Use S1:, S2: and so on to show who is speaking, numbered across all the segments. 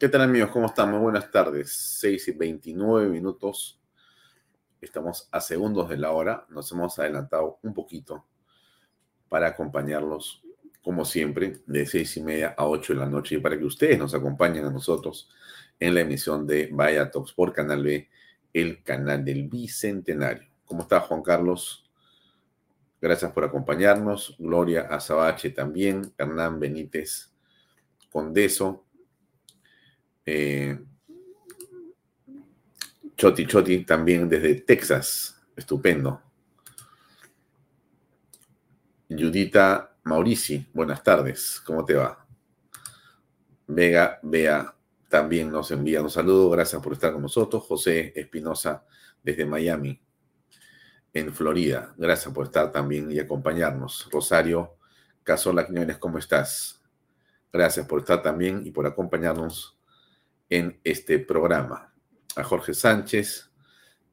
S1: ¿Qué tal amigos? ¿Cómo están? Muy buenas tardes. 6 y 29 minutos. Estamos a segundos de la hora. Nos hemos adelantado un poquito para acompañarlos, como siempre, de 6 y media a 8 de la noche y para que ustedes nos acompañen a nosotros en la emisión de Vaya Talks por Canal B, el canal del Bicentenario. ¿Cómo está Juan Carlos? Gracias por acompañarnos. Gloria Azabache también. Hernán Benítez Condeso. Eh, Choti Choti también desde Texas. Estupendo. Judita Maurici, buenas tardes. ¿Cómo te va? Vega Bea también nos envía un saludo. Gracias por estar con nosotros. José Espinosa desde Miami en Florida. Gracias por estar también y acompañarnos. Rosario Casola Quiñones, ¿cómo estás? Gracias por estar también y por acompañarnos en este programa. A Jorge Sánchez,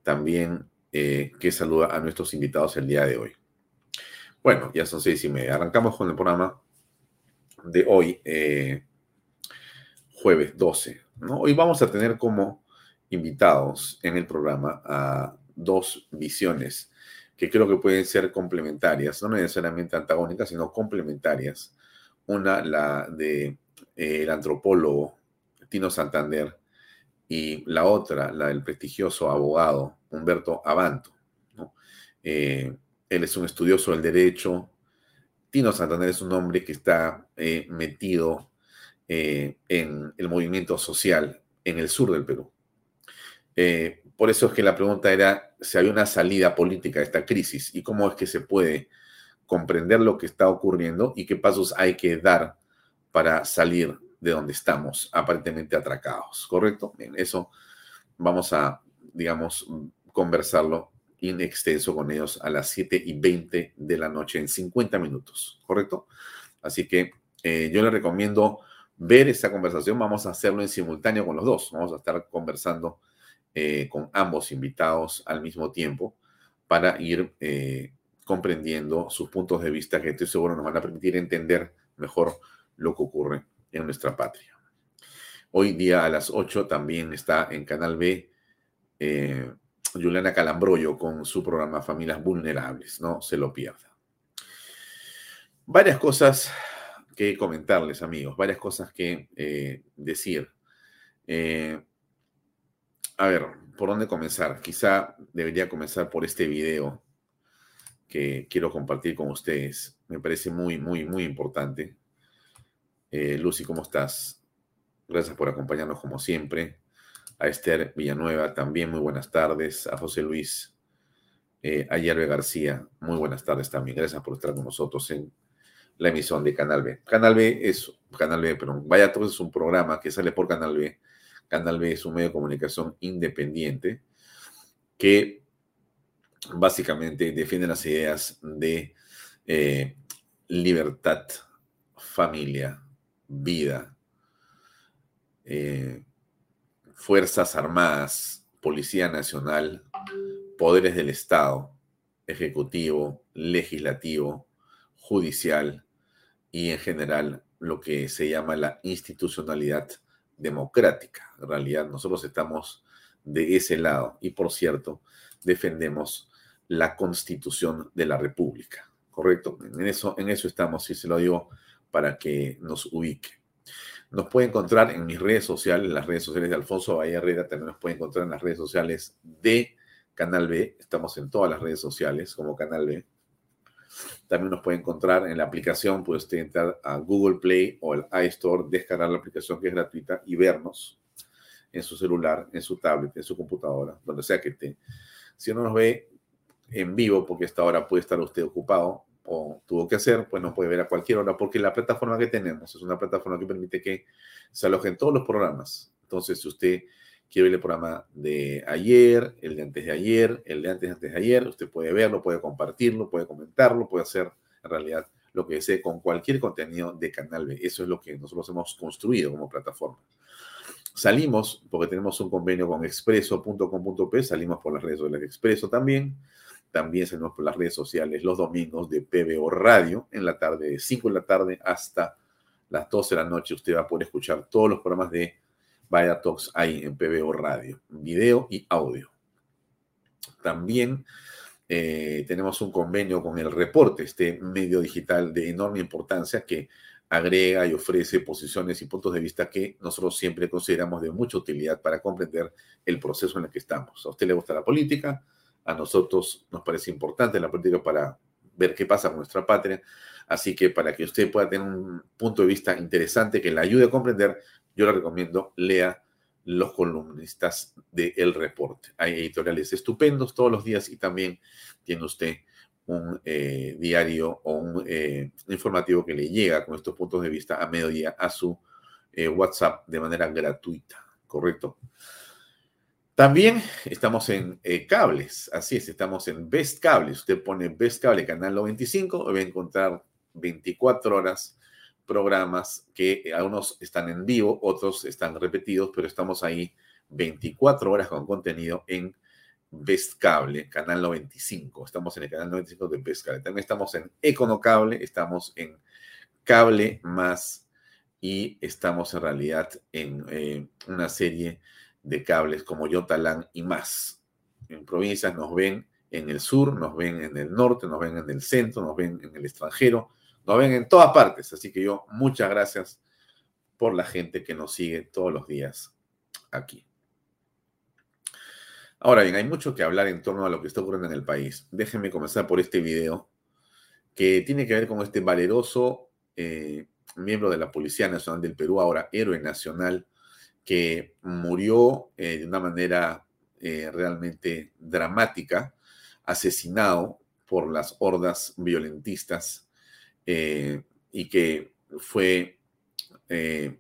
S1: también eh, que saluda a nuestros invitados el día de hoy. Bueno, ya son seis y media. Arrancamos con el programa de hoy, eh, jueves 12. ¿no? Hoy vamos a tener como invitados en el programa a dos visiones que creo que pueden ser complementarias, no necesariamente antagónicas, sino complementarias. Una, la del de, eh, antropólogo Tino Santander, y la otra, la del prestigioso abogado Humberto Abanto. Eh, él es un estudioso del derecho. Tino Santander es un hombre que está eh, metido en el movimiento social en el sur del Perú. Por eso es que la pregunta era si hay una salida política a esta crisis y cómo es que se puede comprender lo que está ocurriendo y qué pasos hay que dar para salir de donde estamos aparentemente atracados, ¿correcto? Bien, eso vamos a, digamos, conversarlo in extenso con ellos a las 7 y 20 de la noche en 50 minutos, ¿correcto? Así que eh, yo les recomiendo ver esta conversación, vamos a hacerlo en simultáneo con los dos, vamos a estar conversando eh, con ambos invitados al mismo tiempo para ir eh, comprendiendo sus puntos de vista que estoy seguro nos van a permitir entender mejor lo que ocurre en nuestra patria. Hoy día a las 8 también está en Canal B eh, Juliana Calambroyo con su programa Familias Vulnerables, no se lo pierda. Varias cosas que comentarles, amigos, varias cosas que decir. A ver, ¿por dónde comenzar? Quizá debería comenzar por este video que quiero compartir con ustedes. Me parece muy, muy, muy importante. Eh, Lucy, ¿cómo estás? Gracias por acompañarnos como siempre. A Esther Villanueva también, muy buenas tardes. A José Luis, eh, a Yerbe García, muy buenas tardes también. Gracias por estar con nosotros en la emisión de Canal B. Canal B es, Canal B, pero vaya, todo es un programa que sale por Canal B Canal B es un medio de comunicación independiente que básicamente defiende las ideas de eh, libertad, familia, vida, eh, Fuerzas Armadas, Policía Nacional, poderes del Estado, Ejecutivo, Legislativo, Judicial y en general lo que se llama la institucionalidad democrática. En realidad, nosotros estamos de ese lado y, por cierto, defendemos la constitución de la República, ¿correcto? En eso, en eso estamos, y se lo digo para que nos ubique. Nos puede encontrar en mis redes sociales, en las redes sociales de Alfonso Bahía Herrera, también nos puede encontrar en las redes sociales de Canal B. Estamos en todas las redes sociales como Canal B. También nos puede encontrar en la aplicación, puede usted entrar a Google Play o el iStore, descargar la aplicación que es gratuita y vernos en su celular, en su tablet, en su computadora, donde sea que esté. Si no nos ve en vivo, porque esta hora puede estar usted ocupado o tuvo que hacer, pues nos puede ver a cualquier hora, porque la plataforma que tenemos es una plataforma que permite que se alojen todos los programas. Entonces, si usted quiere ver el programa de ayer, el de antes de ayer, el de antes de antes de ayer, usted puede verlo, puede compartirlo, puede comentarlo, puede hacer en realidad lo que desee con cualquier contenido de Canal B. Eso es lo que nosotros hemos construido como plataforma. Salimos, porque tenemos un convenio con expreso.com.p, salimos por las redes sociales de Expreso también. También salimos por las redes sociales los domingos de PBO Radio, en la tarde, de 5 de la tarde hasta las 12 de la noche. Usted va a poder escuchar todos los programas de Vaya Talks ahí en PBO Radio, video y audio. También eh, tenemos un convenio con el reporte, este medio digital de enorme importancia que agrega y ofrece posiciones y puntos de vista que nosotros siempre consideramos de mucha utilidad para comprender el proceso en el que estamos. A usted le gusta la política, a nosotros nos parece importante la política para ver qué pasa con nuestra patria. Así que para que usted pueda tener un punto de vista interesante que le ayude a comprender, yo le recomiendo lea los columnistas de El Reporte. Hay editoriales estupendos todos los días y también tiene usted un eh, diario o un eh, informativo que le llega con estos puntos de vista a mediodía a su eh, WhatsApp de manera gratuita, ¿correcto? También estamos en cables, así es, estamos en Best Cables. Usted pone Best Cable Canal 95 y va a encontrar 24 horas programas que algunos están en vivo, otros están repetidos, pero estamos ahí 24 horas con contenido en Best Cable, canal 95. Estamos en el canal 95 de Best Cable. También estamos en Econocable, estamos en Cable Más y estamos en realidad en eh, una serie de cables como Yotalán y más. En provincias nos ven en el sur, nos ven en el norte, nos ven en el centro, nos ven en el extranjero, nos ven en todas partes. Así que yo muchas gracias por la gente que nos sigue todos los días aquí. Ahora bien, hay mucho que hablar en torno a lo que está ocurriendo en el país. Déjenme comenzar por este video que tiene que ver con este valeroso eh, miembro de la Policía Nacional del Perú, ahora héroe nacional, que murió eh, de una manera eh, realmente dramática, asesinado por las hordas violentistas y que fue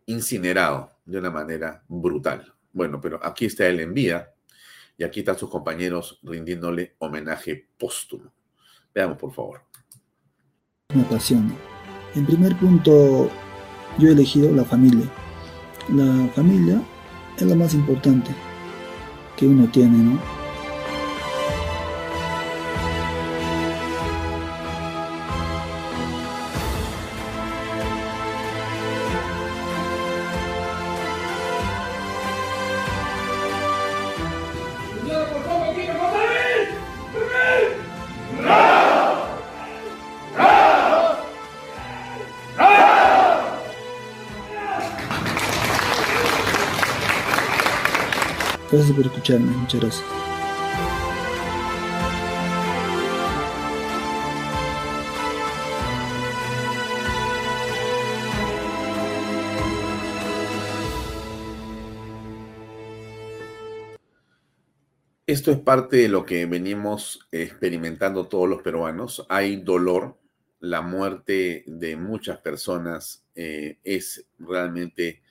S1: incinerado de una manera brutal. Bueno, pero aquí está él en vida y aquí están sus compañeros rindiéndole homenaje póstumo. Veamos, por favor.
S2: Me apasiona. En primer punto, yo he elegido la familia. La familia es lo más importante que uno tiene, ¿no? Muchas gracias.
S1: Esto es parte de lo que venimos experimentando todos los peruanos. Hay dolor, la muerte de muchas personas eh, es realmente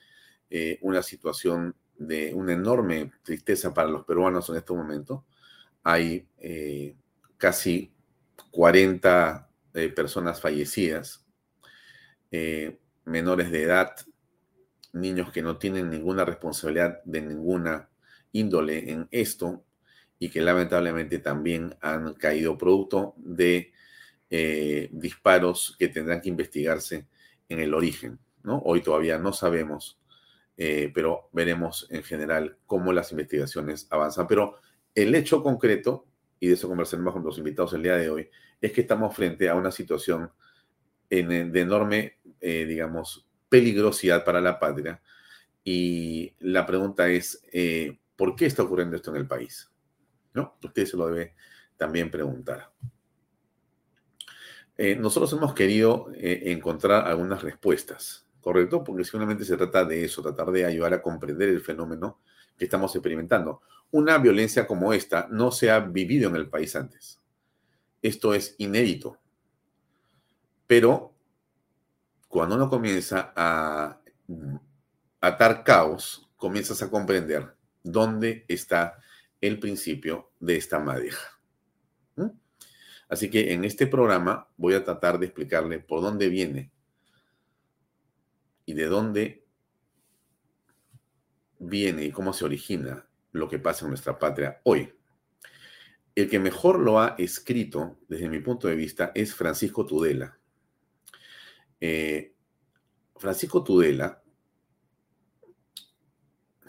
S1: eh, una situación de una enorme tristeza para los peruanos en este momento. Hay eh, casi 40 eh, personas fallecidas, eh, menores de edad, niños que no tienen ninguna responsabilidad de ninguna índole en esto y que lamentablemente también han caído producto de disparos que tendrán que investigarse en el origen. ¿no? Hoy todavía no sabemos eh, pero veremos en general cómo las investigaciones avanzan. Pero el hecho concreto, y de eso conversaremos con los invitados el día de hoy, es que estamos frente a una situación de enorme, eh, digamos, peligrosidad para la patria. Y la pregunta es, eh, ¿por qué está ocurriendo esto en el país? ¿no? Usted se lo debe también preguntar. Nosotros hemos querido encontrar algunas respuestas, ¿correcto? Porque seguramente se trata de eso, tratar de ayudar a comprender el fenómeno que estamos experimentando. Una violencia como esta no se ha vivido en el país antes. Esto es inédito. Pero cuando uno comienza a atar caos, comienzas a comprender dónde está el principio de esta madeja. Así que en este programa voy a tratar de explicarle por dónde viene y de dónde viene y cómo se origina lo que pasa en nuestra patria hoy. El que mejor lo ha escrito, desde mi punto de vista, es Francisco Tudela. Eh, Francisco Tudela,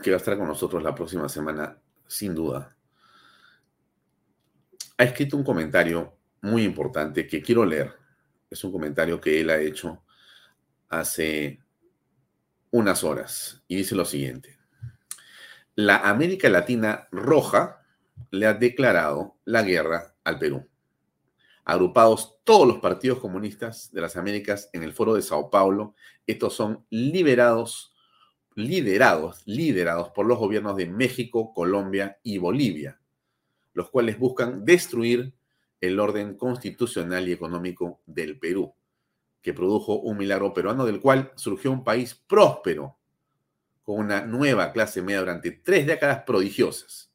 S1: que va a estar con nosotros la próxima semana, sin duda, ha escrito un comentario muy importante que quiero leer. Es un comentario que él ha hecho hace unas horas y dice lo siguiente. La América Latina Roja le ha declarado la guerra al Perú. Agrupados todos los partidos comunistas de las Américas en el foro de Sao Paulo, estos son liberados, liderados, liderados por los gobiernos de México, Colombia y Bolivia, los cuales buscan destruir el orden constitucional y económico del Perú, que produjo un milagro peruano del cual surgió un país próspero, con una nueva clase media durante tres décadas prodigiosas.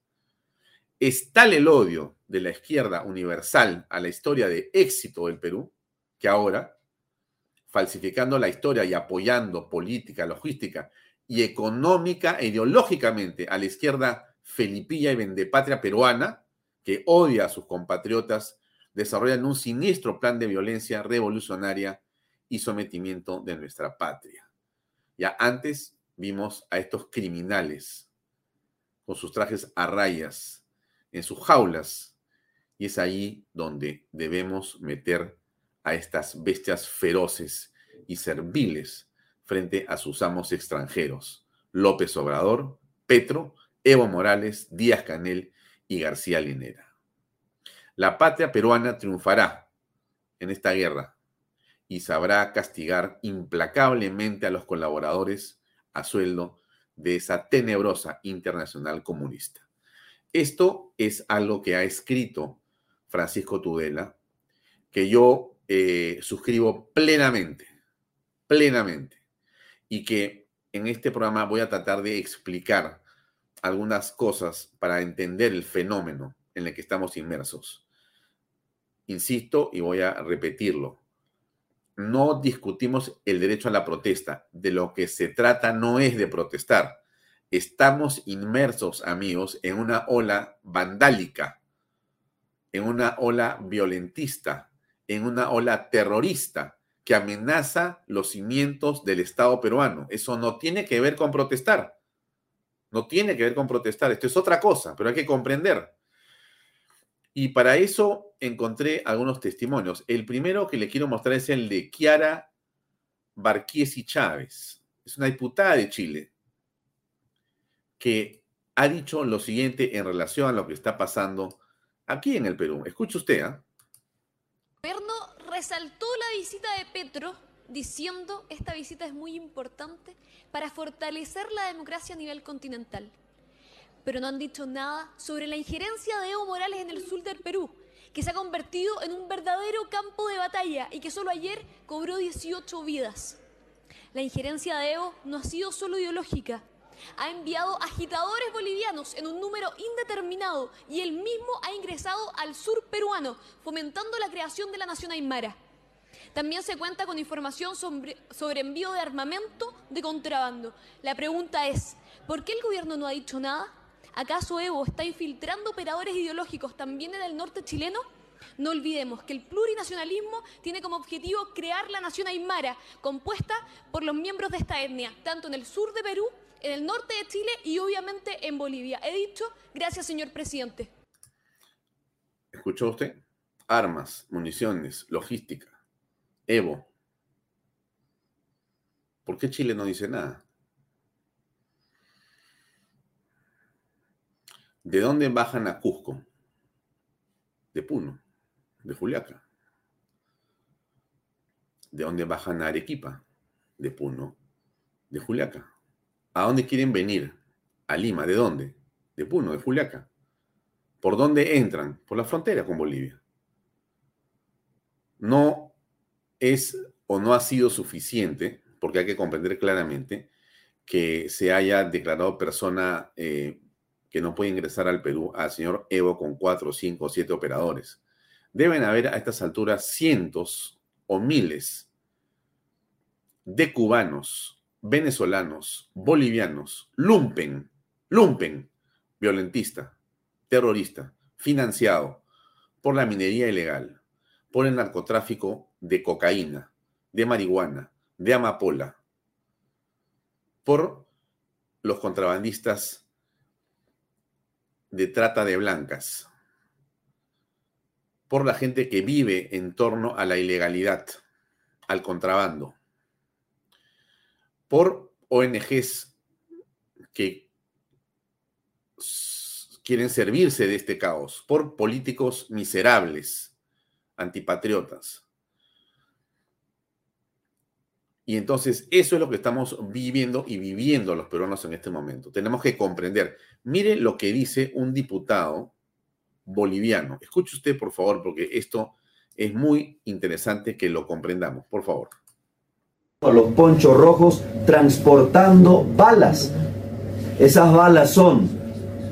S1: Es tal el odio de la izquierda universal a la historia de éxito del Perú, que ahora, falsificando la historia y apoyando política, logística y económica e ideológicamente a la izquierda felipilla y vendepatria peruana, que odia a sus compatriotas, desarrollan un siniestro plan de violencia revolucionaria y sometimiento de nuestra patria. Ya antes vimos a estos criminales con sus trajes a rayas en sus jaulas y es ahí donde debemos meter a estas bestias feroces y serviles frente a sus amos extranjeros, López Obrador, Petro, Evo Morales, Díaz Canel y García Linera. La patria peruana triunfará en esta guerra y sabrá castigar implacablemente a los colaboradores a sueldo de esa tenebrosa internacional comunista. Esto es algo que ha escrito Francisco Tudela, que yo eh, suscribo plenamente, plenamente, y que en este programa voy a tratar de explicar algunas cosas para entender el fenómeno en el que estamos inmersos. Insisto y voy a repetirlo. No discutimos el derecho a la protesta. De lo que se trata no es de protestar. Estamos inmersos, amigos, en una ola vandálica, en una ola violentista, en una ola terrorista que amenaza los cimientos del Estado peruano. Eso no tiene que ver con protestar. No tiene que ver con protestar, esto es otra cosa, pero hay que comprender. Y para eso encontré algunos testimonios. El primero que le quiero mostrar es el de Kiara Barquiesi Chávez. Es una diputada de Chile que ha dicho lo siguiente en relación a lo que está pasando aquí en el Perú. Escuche usted. ¿eh?
S3: Resaltó la visita de Petro diciendo esta visita es muy importante para fortalecer la democracia a nivel continental. Pero no han dicho nada sobre la injerencia de Evo Morales en el sur del Perú, que se ha convertido en un verdadero campo de batalla y que solo ayer cobró 18 vidas. La injerencia de Evo no ha sido solo ideológica, ha enviado agitadores bolivianos en un número indeterminado y él mismo ha ingresado al sur peruano, fomentando la creación de la nación aymara. También se cuenta con información sobre, envío de armamento de contrabando. La pregunta es, ¿por qué el gobierno no ha dicho nada? ¿Acaso Evo está infiltrando operadores ideológicos también en el norte chileno? No olvidemos que el plurinacionalismo tiene como objetivo crear la nación aymara, compuesta por los miembros de esta etnia, tanto en el sur de Perú, en el norte de Chile y obviamente en Bolivia. He dicho, gracias señor presidente.
S1: ¿Escuchó usted? Armas, municiones, logística. Evo. ¿Por qué Chile no dice nada? ¿De dónde bajan a Cusco? De Puno, de Juliaca. ¿De dónde bajan a Arequipa? De Puno, de Juliaca. ¿A dónde quieren venir? A Lima. ¿De dónde? De Puno, de Juliaca. ¿Por dónde entran? Por la frontera con Bolivia. No es o no ha sido suficiente, porque hay que comprender claramente que se haya declarado persona eh, que no puede ingresar al Perú al señor Evo con cuatro, cinco, siete operadores. Deben haber a estas alturas cientos o miles de cubanos, venezolanos, bolivianos, lumpen, lumpen, violentista, terrorista, financiado por la minería ilegal, por el narcotráfico de cocaína, de marihuana, de amapola, por los contrabandistas de trata de blancas, por la gente que vive en torno a la ilegalidad, al contrabando, por ONGs que quieren servirse de este caos, por políticos miserables, antipatriotas. Y entonces eso es lo que estamos viviendo y viviendo los peruanos en este momento. Tenemos que comprender. Mire lo que dice un diputado boliviano. Escuche usted, por favor, porque esto es muy interesante que lo comprendamos. Por favor.
S4: Los ponchos rojos transportando balas. Esas balas son,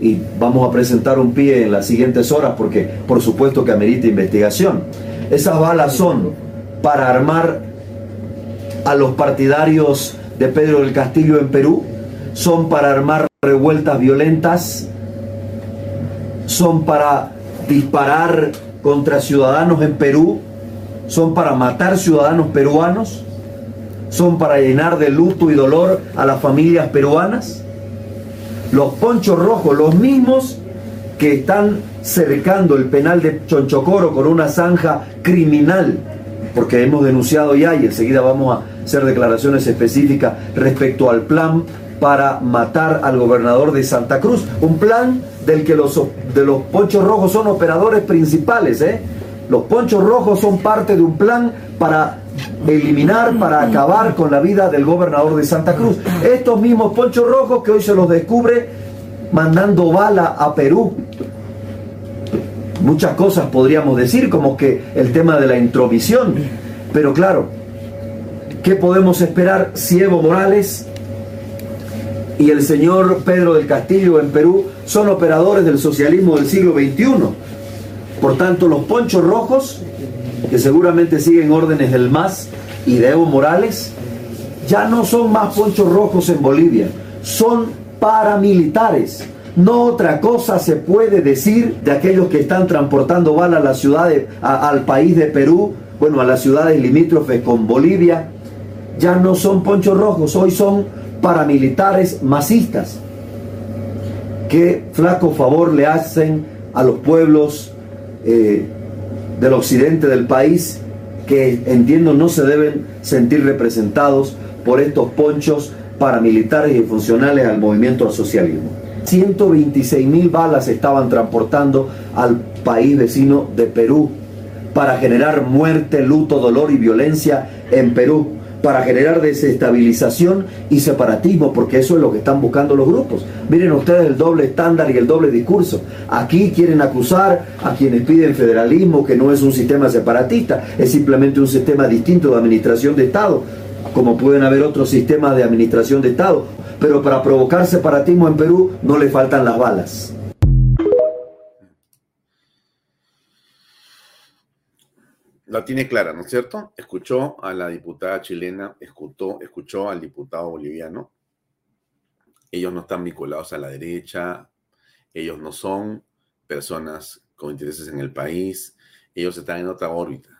S4: y vamos a presentar un pie en las siguientes horas porque por supuesto que amerita investigación, esas balas son para armar a los partidarios de Pedro del Castillo en Perú, son para armar revueltas violentas, son para disparar contra ciudadanos en Perú, son para matar ciudadanos peruanos, son para llenar de luto y dolor a las familias peruanas. Los ponchos rojos, los mismos que están cercando el penal de Chonchocoro con una zanja criminal, porque hemos denunciado ya y enseguida vamos a hacer declaraciones específicas respecto al plan para matar al gobernador de Santa Cruz. Un plan del que los, de los ponchos rojos son operadores principales. ¿eh? Los ponchos rojos son parte de un plan para eliminar, para acabar con la vida del gobernador de Santa Cruz. Estos mismos ponchos rojos que hoy se los descubre mandando bala a Perú. Muchas cosas podríamos decir, como que el tema de la introvisión. Pero claro, ¿qué podemos esperar si Evo Morales y el señor Pedro del Castillo en Perú son operadores del socialismo del siglo XXI? Por tanto, los ponchos rojos, que seguramente siguen órdenes del MAS y de Evo Morales, ya no son más ponchos rojos en Bolivia, son paramilitares. No otra cosa se puede decir de aquellos que están transportando balas a la ciudad al país de Perú, bueno, a las ciudades limítrofes con Bolivia. Ya no son ponchos rojos, hoy son paramilitares masistas. Qué flaco favor le hacen a los pueblos eh, del occidente del país que entiendo no se deben sentir representados por estos ponchos paramilitares y funcionales al movimiento al socialismo. 126 mil balas estaban transportando al país vecino de Perú para generar muerte, luto, dolor y violencia en Perú para generar desestabilización y separatismo, porque eso es lo que están buscando los grupos. Miren ustedes el doble estándar y el doble discurso. Aquí quieren acusar a quienes piden federalismo, que no es un sistema separatista, es simplemente un sistema distinto de administración de Estado, como pueden haber otros sistemas de administración de Estado. Pero para provocar separatismo en Perú no le faltan las balas.
S1: La tiene clara, ¿no es cierto? Escuchó a la diputada chilena, escuchó, escuchó al diputado boliviano. Ellos no están vinculados a la derecha, ellos no son personas con intereses en el país, ellos están en otra órbita,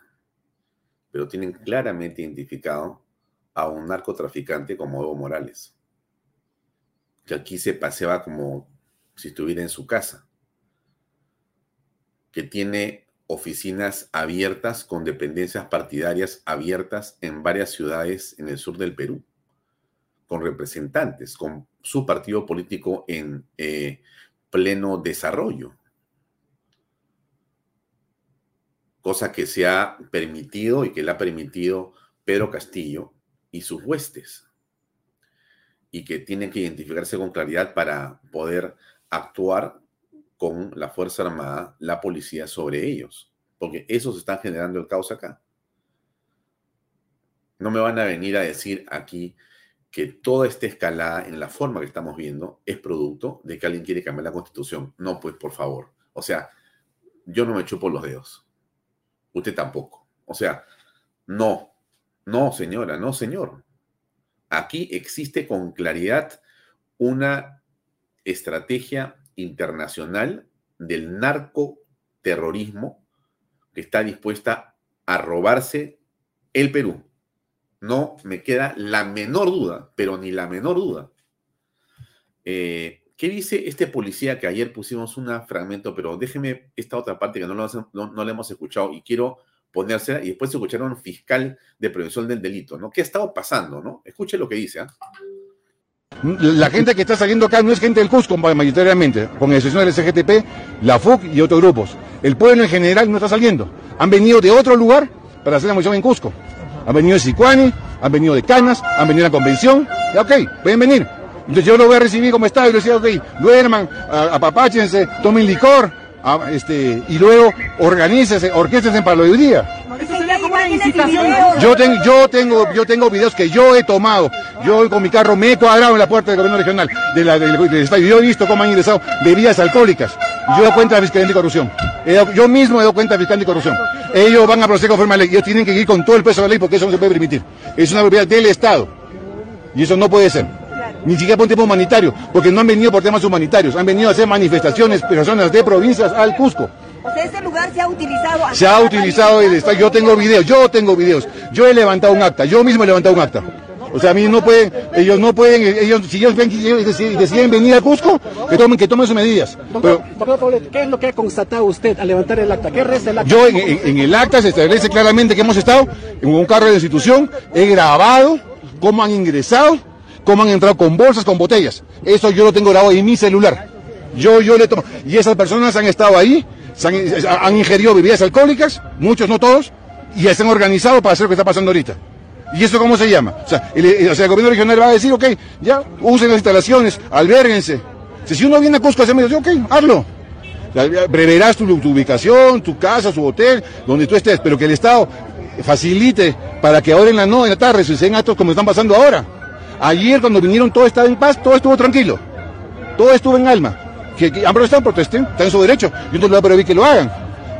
S1: pero tienen claramente identificado a un narcotraficante como Evo Morales, que aquí se paseaba como si estuviera en su casa, que tiene oficinas abiertas con dependencias partidarias abiertas en varias ciudades en el sur del Perú, con representantes, con su partido político en eh, pleno desarrollo. cosa que se ha permitido y que le ha permitido Pedro Castillo y sus huestes, y que tienen que identificarse con claridad para poder actuar con la Fuerza Armada, la policía sobre ellos, porque esos están generando el caos acá. No me van a venir a decir aquí que toda esta escalada en la forma que estamos viendo es producto de que alguien quiere cambiar la constitución. No, pues por favor. O sea, yo no me chupo los dedos. Usted tampoco. O sea, no, no señora, no señor. Aquí existe con claridad una estrategia internacional del narcoterrorismo que está dispuesta a robarse el Perú. No me queda la menor duda, pero ni la menor duda. Eh, ¿Qué dice este policía que ayer pusimos un fragmento, pero déjeme esta otra parte que no lo, no, hemos escuchado y quiero ponérsela y después escuchar a un fiscal de prevención del delito, ¿no? ¿Qué ha estado pasando, no? Escuche lo que dice, ¿ah?
S5: La gente que está saliendo acá no es gente del Cusco mayoritariamente, con excepción del SGTP, la FUC y otros grupos. El pueblo en general no está saliendo. Han venido de otro lugar para hacer la movilización en Cusco. Han venido de Sicuani, han venido de Canas, han venido a la convención. Ya, ok, pueden venir. Entonces yo lo voy a recibir como está y le decía, ok, duerman, apapáchense, tomen licor, este, y luego organícese, orquéstense para lo de. Yo, tengo, yo, tengo, yo tengo videos que yo he tomado. Yo con mi carro me he cuadrado en la puerta del gobierno regional de la, del, Yo he visto cómo han ingresado bebidas alcohólicas. Yo doy cuenta de la Fiscalía Anticorrupción. Yo mismo he dado cuenta de la Fiscalía Anticorrupción. Ellos van a proceder conforme a la ley. Ellos tienen que ir con todo el peso de la ley porque eso no se puede permitir. Es una propiedad del Estado. Y eso no puede ser. Ni siquiera por un tema humanitario, porque no han venido por temas humanitarios, han venido a hacer manifestaciones personas de provincias al Cusco.
S6: O sea, ese lugar se ha utilizado.
S5: Se ha utilizado el Estado. Yo tengo videos, yo tengo videos. Yo he levantado un acta, yo mismo he levantado un acta. O sea, a mí no pueden, ellos no pueden, ellos, si ellos ven deciden, venir a Cusco, que tomen, que tomen sus medidas.
S7: Doctor, ¿qué es lo que ha constatado usted al levantar el acta? ¿Qué resta el acta?
S5: Yo, en, el acta se establece claramente que hemos estado en un carro de la institución, he grabado cómo han ingresado, cómo han entrado con bolsas, con botellas. Eso yo lo tengo grabado en mi celular. Yo, yo le tomo. Y esas personas han estado ahí, han, ingerido bebidas alcohólicas, muchos, no todos, y se han organizado para hacer lo que está pasando ahorita. ¿Y eso cómo se llama? O sea, el, gobierno regional va a decir, ok, ya, usen las instalaciones, alberguense. Si uno viene a Cusco a hacer medios, ok, hazlo. Preverás tu, ubicación, tu casa, su hotel, donde tú estés, pero que el Estado facilite para que ahora en la noche, en la tarde, se sean actos como están pasando ahora. Ayer cuando vinieron todo estaba en paz, todo estuvo tranquilo. Todo estuvo en alma que, han protestado, protesten, están en su derecho. Yo no lo voy a prohibir que lo hagan.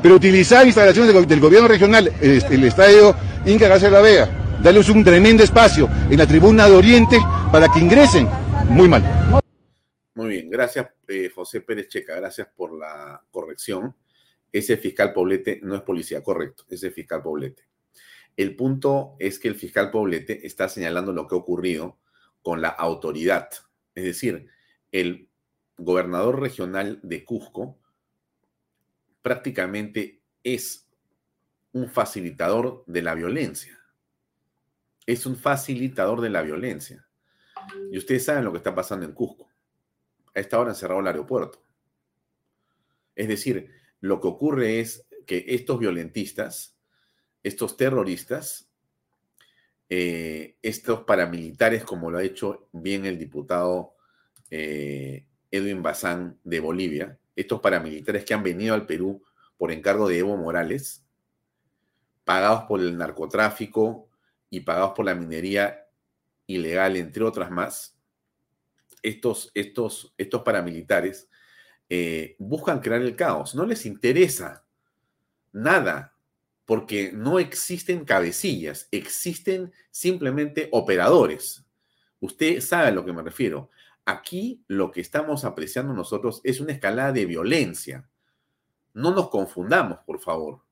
S5: Pero utilizar instalaciones del, gobierno regional, el, estadio Inca García de la Vega, darles un tremendo espacio en la tribuna de Oriente para que ingresen, muy mal.
S1: Muy bien, gracias eh, José Pérez Checa, gracias por la corrección. Ese fiscal Poblete no es policía, correcto, ese fiscal Poblete. El punto es que el fiscal Poblete está señalando lo que ha ocurrido con la autoridad, es decir, el gobernador regional de Cusco prácticamente es un facilitador de la violencia. Es un facilitador de la violencia. Y ustedes saben lo que está pasando en Cusco. A esta hora han cerrado el aeropuerto. Es decir, lo que ocurre es que estos violentistas, estos terroristas, eh, estos paramilitares, como lo ha hecho bien el diputado eh, Edwin Bazán de Bolivia, estos paramilitares que han venido al Perú por encargo de Evo Morales, pagados por el narcotráfico y pagados por la minería ilegal, entre otras más, estos, estos, estos paramilitares eh, buscan crear el caos. No les interesa nada, porque no existen cabecillas, existen simplemente operadores. Usted sabe a lo que me refiero. Aquí lo que estamos apreciando nosotros es una escalada de violencia. No nos confundamos, por favor.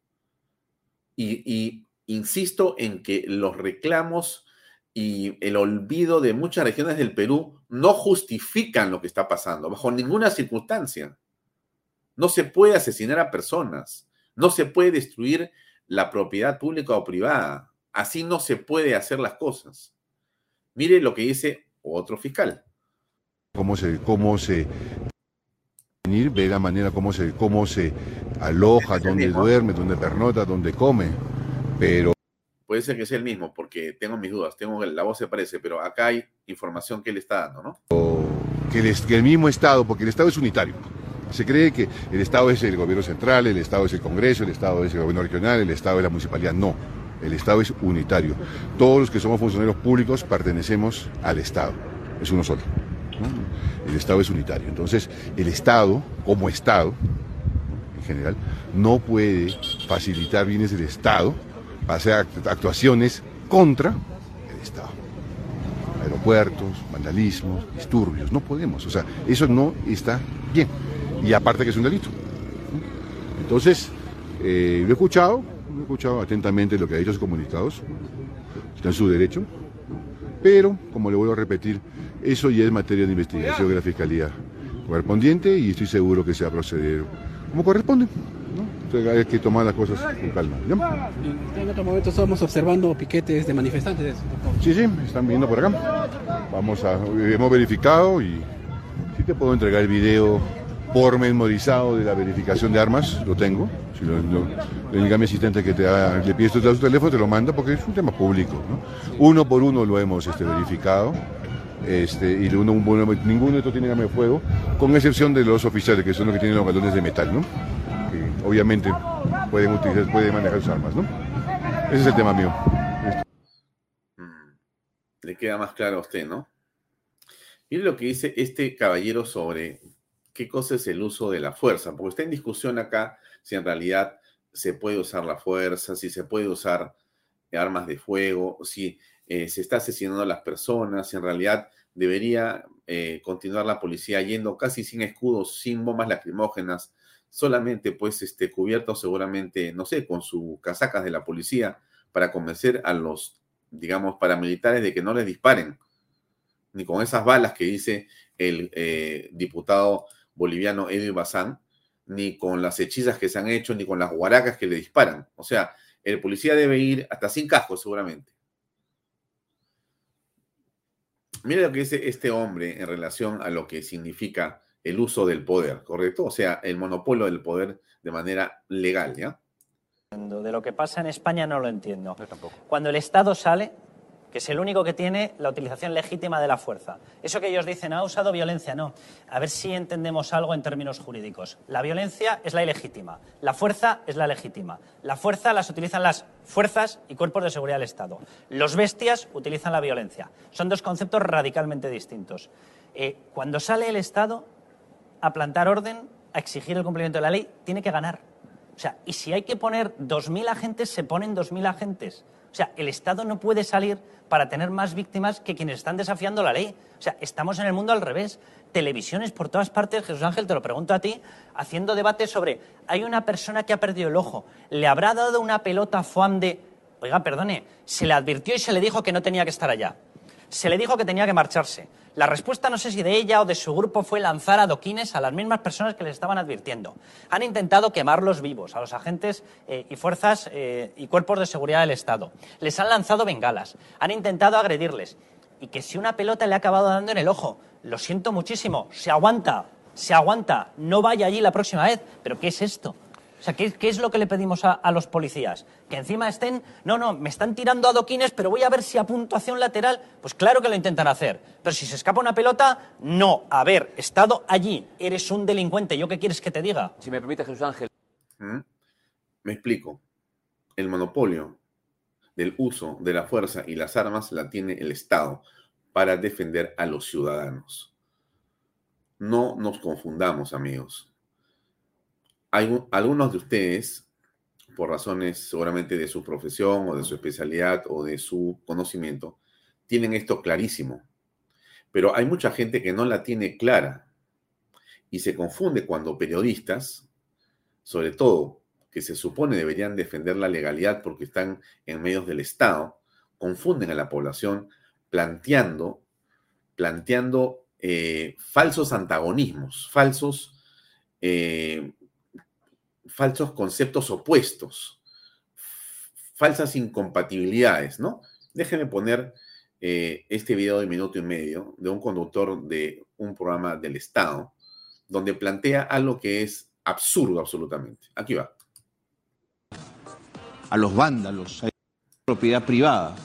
S1: Y, insisto en que los reclamos y el olvido de muchas regiones del Perú no justifican lo que está pasando, bajo ninguna circunstancia. No se puede asesinar a personas, no se puede destruir la propiedad pública o privada. Así no se puede hacer las cosas. Mire lo que dice otro fiscal
S5: cómo se, cómo se
S8: Ve la manera como se, cómo se aloja, dónde duerme, dónde pernota, dónde come. Pero.
S1: Puede ser que sea el mismo, porque tengo mis dudas. Tengo la voz se parece, pero acá hay información que él está dando, ¿no?
S8: Que el, que el mismo Estado, porque el Estado es unitario. Se cree que el Estado es el gobierno central, el Estado es el Congreso, el Estado es el gobierno regional, el Estado es la municipalidad. No, el Estado es unitario. Todos los que somos funcionarios públicos pertenecemos al Estado. Es uno solo. El Estado es unitario. Entonces, el Estado, como Estado, en general, no puede facilitar bienes del Estado para hacer actuaciones contra el Estado. Aeropuertos, vandalismos, disturbios, no podemos. O sea, eso no está bien. Y aparte que es un delito. Entonces, eh, lo he escuchado, he escuchado atentamente lo que ha dicho sus comunicados, está en su derecho, pero, como le vuelvo a repetir, eso ya es materia de investigación de la Fiscalía correspondiente y estoy seguro que se va a proceder como corresponde. Entonces hay que tomar las cosas con calma.
S7: En otro momento estamos observando piquetes de manifestantes.
S8: Sí, sí, están viendo por acá. Vamos a, hemos verificado y sí te puedo entregar el video pormenorizado de la verificación de armas, lo tengo. Si lo, le diga a mi asistente que te le pides tu, teléfono, te lo manda porque es un tema público. Uno por uno lo hemos este, verificado. Este, y uno, ninguno de estos tiene arma de fuego, con excepción de los oficiales, que son los que tienen los galones de metal, ¿no? Que obviamente pueden utilizar, pueden manejar sus armas, ¿no? Ese es el tema mío.
S1: Mm. Le queda más claro a usted, ¿no? Mire lo que dice este caballero sobre qué cosa es el uso de la fuerza, porque está en discusión acá si en realidad se puede usar la fuerza, si se puede usar armas de fuego, si eh, se está asesinando a las personas, en realidad debería eh, continuar la policía yendo casi sin escudos, sin bombas lacrimógenas, solamente pues este, cubierto seguramente, no sé, con sus casacas de la policía para convencer a los, digamos, paramilitares de que no les disparen, ni con esas balas que dice el eh, diputado boliviano Edio Bazán, ni con las hechizas que se han hecho, ni con las guaracas que le disparan. O sea, el policía debe ir hasta sin casco, seguramente. Mira lo que dice este hombre en relación a lo que significa el uso del poder, ¿correcto? O sea, el monopolio del poder de manera legal, ¿ya?
S9: De lo que pasa en España no lo entiendo. Cuando el Estado sale, que es el único que tiene la utilización legítima de la fuerza. Eso que ellos dicen, ha usado violencia, no. A ver si entendemos algo en términos jurídicos. La violencia es la ilegítima, la fuerza es la legítima. La fuerza las utilizan las fuerzas y cuerpos de seguridad del Estado. Los bestias utilizan la violencia. Son dos conceptos radicalmente distintos. Eh, cuando sale el Estado a plantar orden, a exigir el cumplimiento de la ley, tiene que ganar. O sea, y si hay que poner 2.000 agentes, se ponen 2.000 agentes. O sea, el Estado no puede salir para tener más víctimas que quienes están desafiando la ley. O sea, estamos en el mundo al revés. Televisiones por todas partes, Jesús Ángel, te lo pregunto a ti, haciendo debates sobre, hay una persona que ha perdido el ojo, ¿le habrá dado una pelota a Fuam de, oiga, perdone, se le advirtió y se le dijo que no tenía que estar allá? Se le dijo que tenía que marcharse. La respuesta, no sé si de ella o de su grupo, fue lanzar adoquines a las mismas personas que les estaban advirtiendo. Han intentado quemarlos vivos a los agentes eh, y fuerzas eh, y cuerpos de seguridad del Estado. Les han lanzado bengalas. Han intentado agredirles. Y que si una pelota le ha acabado dando en el ojo, lo siento muchísimo, se aguanta, se aguanta, no vaya allí la próxima vez. ¿Pero qué es esto? O sea, ¿qué, es lo que le pedimos a, los policías? Que encima estén, no, no, me están tirando adoquines, pero voy a ver si a puntuación lateral. Pues claro que lo intentan hacer. Pero si se escapa una pelota, no. Haber estado allí, eres un delincuente. ¿Yo qué quieres que te diga?
S10: Si me permite, Jesús Ángel.
S1: ¿Mm? Me explico. El monopolio del uso de la fuerza y las armas la tiene el Estado para defender a los ciudadanos. No nos confundamos, amigos algunos de ustedes, por razones seguramente de su profesión o de su especialidad o de su conocimiento, tienen esto clarísimo. Pero hay mucha gente que no la tiene clara y se confunde cuando periodistas, sobre todo que se supone deberían defender la legalidad porque están en medios del Estado, confunden a la población planteando, planteando eh, falsos antagonismos, falsos eh, falsos conceptos opuestos, falsas incompatibilidades, ¿no? Déjenme poner eh, este video de minuto y medio de un conductor de un programa del Estado donde plantea algo que es absurdo absolutamente. Aquí va.
S11: A los vándalos hay propiedad privada.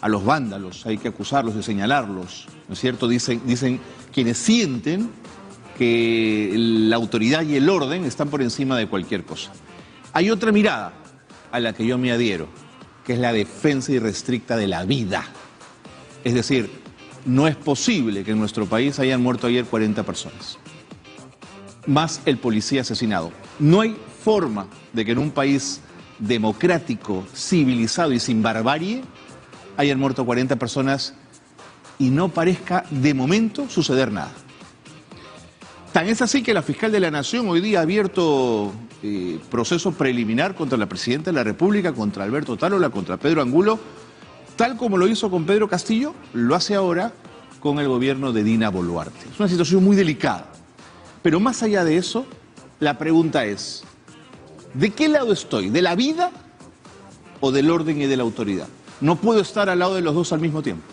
S11: A los vándalos hay que acusarlos y señalarlos. ¿No es cierto? Dicen, dicen quienes sienten que la autoridad y el orden están por encima de cualquier cosa. Hay otra mirada a la que yo me adhiero, que es la defensa irrestricta de la vida. Es decir, no es posible que en nuestro país hayan muerto ayer 40 personas, más el policía asesinado. No hay forma de que en un país democrático, civilizado y sin barbarie hayan muerto 40 personas y no parezca de momento suceder nada. Tan es así que la fiscal de la Nación hoy día ha abierto eh, proceso preliminar contra la presidenta de la República, contra Alberto Talola, contra Pedro Angulo, tal como lo hizo con Pedro Castillo, lo hace ahora con el gobierno de Dina Boluarte. Es una situación muy delicada. Pero más allá de eso, la pregunta es, ¿de qué lado estoy? ¿De la vida o del orden y de la autoridad? No puedo estar al lado de los dos al mismo tiempo.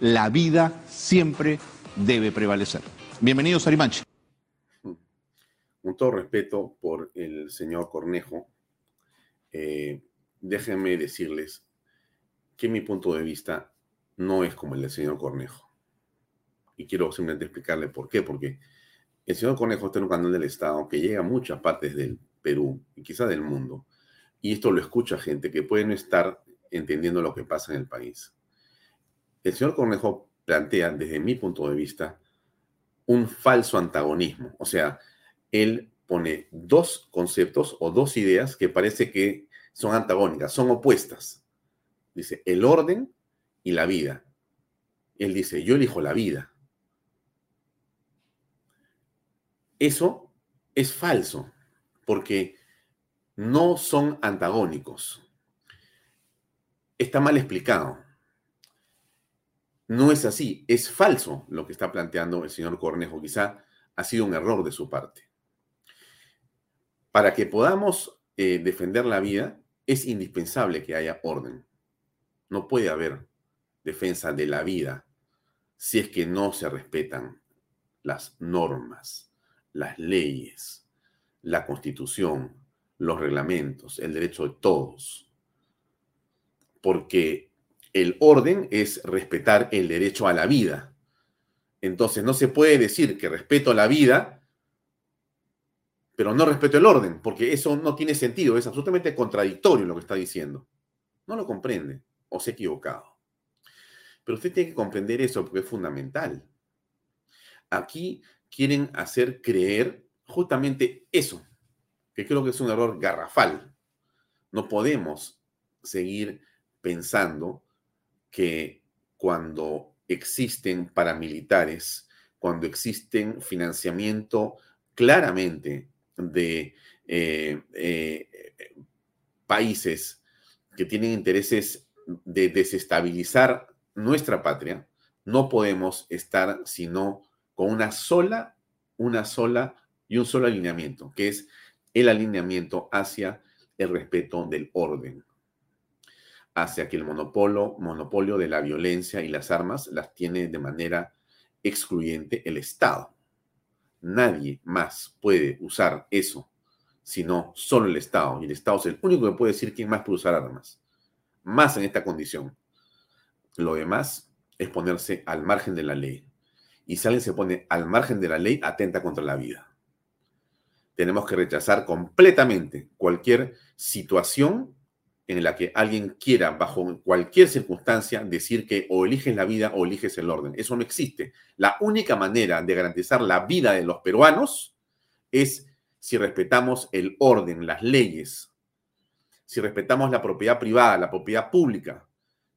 S11: La vida siempre debe prevalecer. Bienvenidos a Arimanche.
S1: Con todo respeto por el señor Cornejo, eh, déjenme decirles que mi punto de vista no es como el del señor Cornejo. Y quiero simplemente explicarle por qué. Porque el señor Cornejo está en un canal del Estado que llega a muchas partes del Perú y quizá del mundo. Y esto lo escucha gente que puede no estar entendiendo lo que pasa en el país. El señor Cornejo plantea, desde mi punto de vista, un falso antagonismo. O sea, él pone dos conceptos o dos ideas que parece que son antagónicas, son opuestas. Dice, el orden y la vida. Él dice, yo elijo la vida. Eso es falso, porque no son antagónicos. Está mal explicado. No es así, es falso lo que está planteando el señor Cornejo. Quizá ha sido un error de su parte. Para que podamos eh, defender la vida, es indispensable que haya orden. No puede haber defensa de la vida si es que no se respetan las normas, las leyes, la constitución, los reglamentos, el derecho de todos. Porque el orden es respetar el derecho a la vida. Entonces no se puede decir que respeto la vida pero no respeto el orden, porque eso no tiene sentido, es absolutamente contradictorio lo que está diciendo. No lo comprende o se ha equivocado. Pero usted tiene que comprender eso porque es fundamental. Aquí quieren hacer creer justamente eso, que creo que es un error garrafal. No podemos seguir pensando que cuando existen paramilitares, cuando existen financiamiento claramente de eh, eh, países que tienen intereses de desestabilizar nuestra patria, no podemos estar sino con una sola, una sola y un solo alineamiento, que es el alineamiento hacia el respeto del orden, hacia que el monopolio, monopolio de la violencia y las armas las tiene de manera excluyente el Estado. Nadie más puede usar eso, sino solo el Estado. Y el Estado es el único que puede decir quién más puede usar armas. Más en esta condición. Lo demás es ponerse al margen de la ley. Y si alguien se pone al margen de la ley, atenta contra la vida. Tenemos que rechazar completamente cualquier situación en la que alguien quiera, bajo cualquier circunstancia, decir que o eliges la vida o eliges el orden. Eso no existe. La única manera de garantizar la vida de los peruanos es si respetamos el orden, las leyes, si respetamos la propiedad privada, la propiedad pública,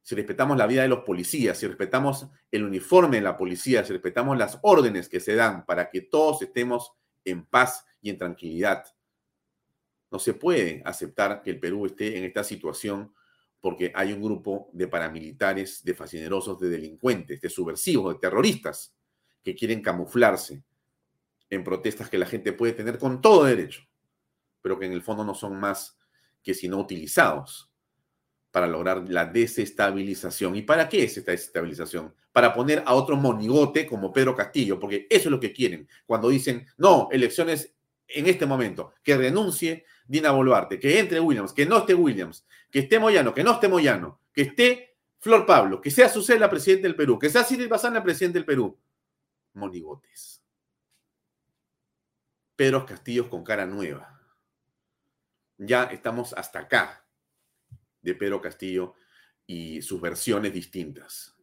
S1: si respetamos la vida de los policías, si respetamos el uniforme de la policía, si respetamos las órdenes que se dan para que todos estemos en paz y en tranquilidad. No se puede aceptar que el Perú esté en esta situación porque hay un grupo de paramilitares, de fascinerosos, de delincuentes, de subversivos, de terroristas que quieren camuflarse en protestas que la gente puede tener con todo derecho, pero que en el fondo no son más que sino utilizados para lograr la desestabilización. ¿Y para qué es esta desestabilización? Para poner a otro monigote como Pedro Castillo, porque eso es lo que quieren cuando dicen, no, elecciones en este momento, que renuncie Dina Boluarte, que entre Williams, que no esté Williams, que esté Moyano, que no esté Moyano, que esté Flor Pablo, que sea Susela presidente del Perú, que sea Cyril Bazán presidente del Perú. Monigotes. Pedro Castillo con cara nueva. Ya estamos hasta acá de Pedro Castillo y sus versiones distintas.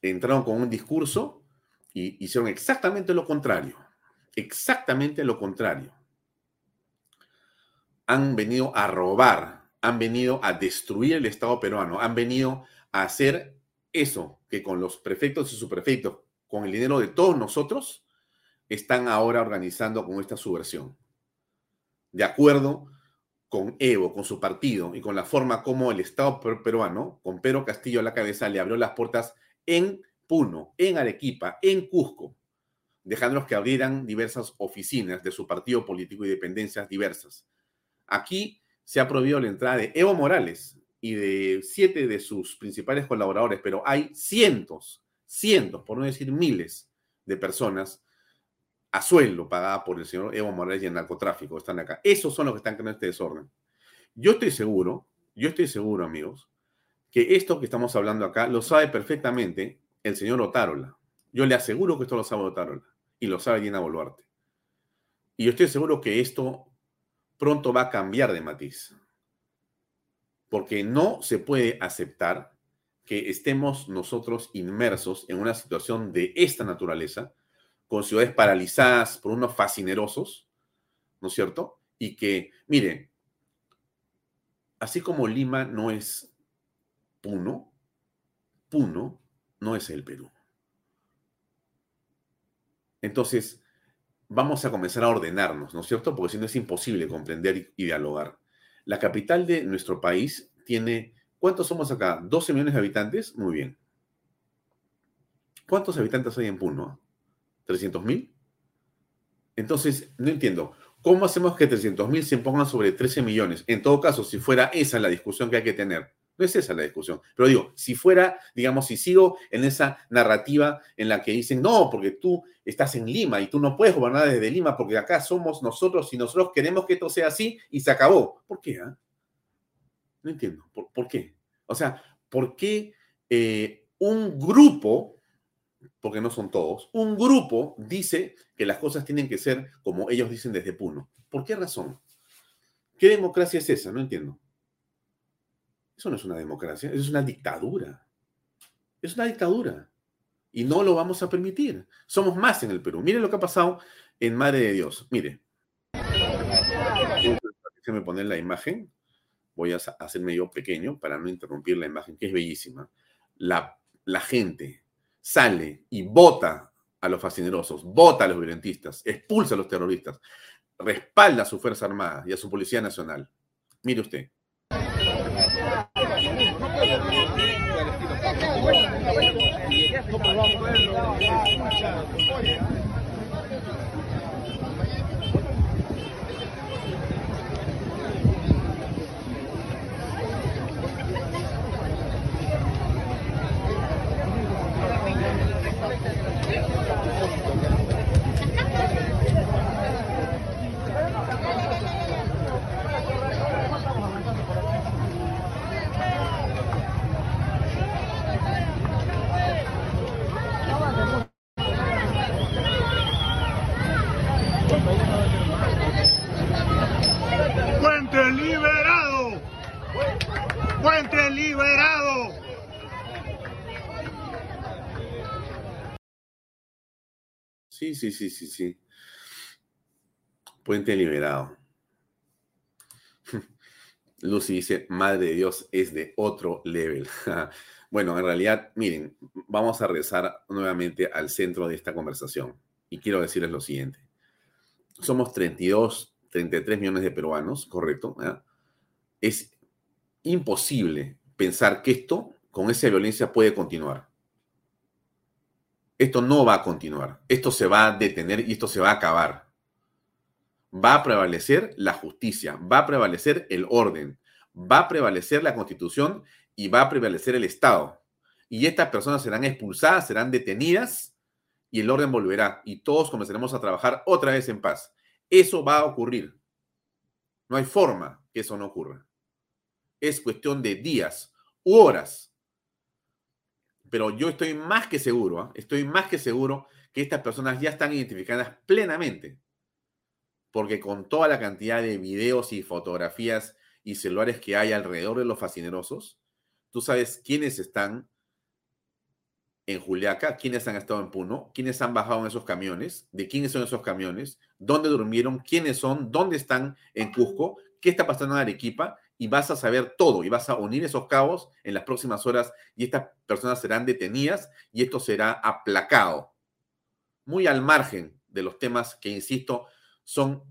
S1: Entraron con un discurso y hicieron exactamente lo contrario. Exactamente lo contrario. Han venido a robar, han venido a destruir el Estado peruano, han venido a hacer eso que con los prefectos y subprefectos, con el dinero de todos nosotros, están ahora organizando con esta subversión. De acuerdo con Evo, con su partido y con la forma como el Estado peruano, con Pedro Castillo a la cabeza, le abrió las puertas en Puno, en Arequipa, en Cusco, dejándolos que abrieran diversas oficinas de su partido político y dependencias diversas. Aquí se ha prohibido la entrada de Evo Morales y de siete de sus principales colaboradores, pero hay cientos, cientos, por no decir miles de personas a sueldo pagada por el señor Evo Morales y el narcotráfico están acá. Esos son los que están creando este desorden. Yo estoy seguro, yo estoy seguro, amigos, que esto que estamos hablando acá lo sabe perfectamente el señor Otárola. Yo le aseguro que esto lo sabe Otárola y lo sabe Dina Boluarte. Y yo estoy seguro que esto pronto va a cambiar de matiz. Porque no se puede aceptar que estemos nosotros inmersos en una situación de esta naturaleza con ciudades paralizadas por unos fascinerosos, ¿no es cierto? Y que, mire, así como Lima no es Puno, Puno no es el Perú. Entonces, vamos a comenzar a ordenarnos, ¿no es cierto? Porque si no es imposible comprender y dialogar. La capital de nuestro país tiene, ¿cuántos somos acá? ¿12 millones de habitantes? Muy bien. ¿Cuántos habitantes hay en Puno? ¿300 mil? Entonces, no entiendo. ¿Cómo hacemos que 300 mil se impongan sobre 13 millones? En todo caso, si fuera esa la discusión que hay que tener, no es esa la discusión. Pero digo, si fuera, digamos, si sigo en esa narrativa en la que dicen, no, porque tú estás en Lima y tú no puedes gobernar desde Lima porque acá somos nosotros y nosotros queremos que esto sea así y se acabó. ¿Por qué? Ah? No entiendo. ¿Por, qué? O sea, ¿por qué eh, un grupo porque no son todos, un grupo dice que las cosas tienen que ser como ellos dicen desde Puno. ¿Por qué razón? ¿Qué democracia es esa? No entiendo. Eso no es una democracia, eso es una dictadura. Es una dictadura. Y no lo vamos a permitir. Somos más en el Perú. Miren lo que ha pasado en Madre de Dios. Mire. Déjenme poner la imagen. Voy a hacerme yo pequeño para no interrumpir la imagen, que es bellísima. La, la gente, sale y vota a los fascinerosos, vota a los violentistas, expulsa a los terroristas, respalda a su Fuerza Armada y a su Policía Nacional. Mire usted. No Sí, sí, sí, sí, sí. Puente liberado. Lucy dice, Madre de Dios es de otro level. bueno, en realidad, miren, vamos a regresar nuevamente al centro de esta conversación. Y quiero decirles lo siguiente. Somos 32, 33 millones de peruanos, ¿correcto? Es imposible pensar que esto, con esa violencia, puede continuar. Esto no va a continuar. Esto se va a detener y esto se va a acabar. Va a prevalecer la justicia, va a prevalecer el orden, va a prevalecer la constitución y va a prevalecer el Estado. Y estas personas serán expulsadas, serán detenidas y el orden volverá y todos comenzaremos a trabajar otra vez en paz. Eso va a ocurrir. No hay forma que eso no ocurra. Es cuestión de días u horas. Pero yo estoy más que seguro, ¿ah? estoy más que seguro que estas personas ya están identificadas plenamente. Porque con toda la cantidad de videos y fotografías y celulares que hay alrededor de los fascinerosos, tú sabes quiénes están en Juliaca, quiénes han estado en Puno, quiénes han bajado en esos camiones, de quiénes son esos camiones, dónde durmieron, quiénes son, dónde están en Cusco, qué está pasando en Arequipa, y vas a saber todo y vas a unir esos cabos en las próximas horas y estas personas serán detenidas y esto será aplacado. Muy al margen de los temas que, insisto, son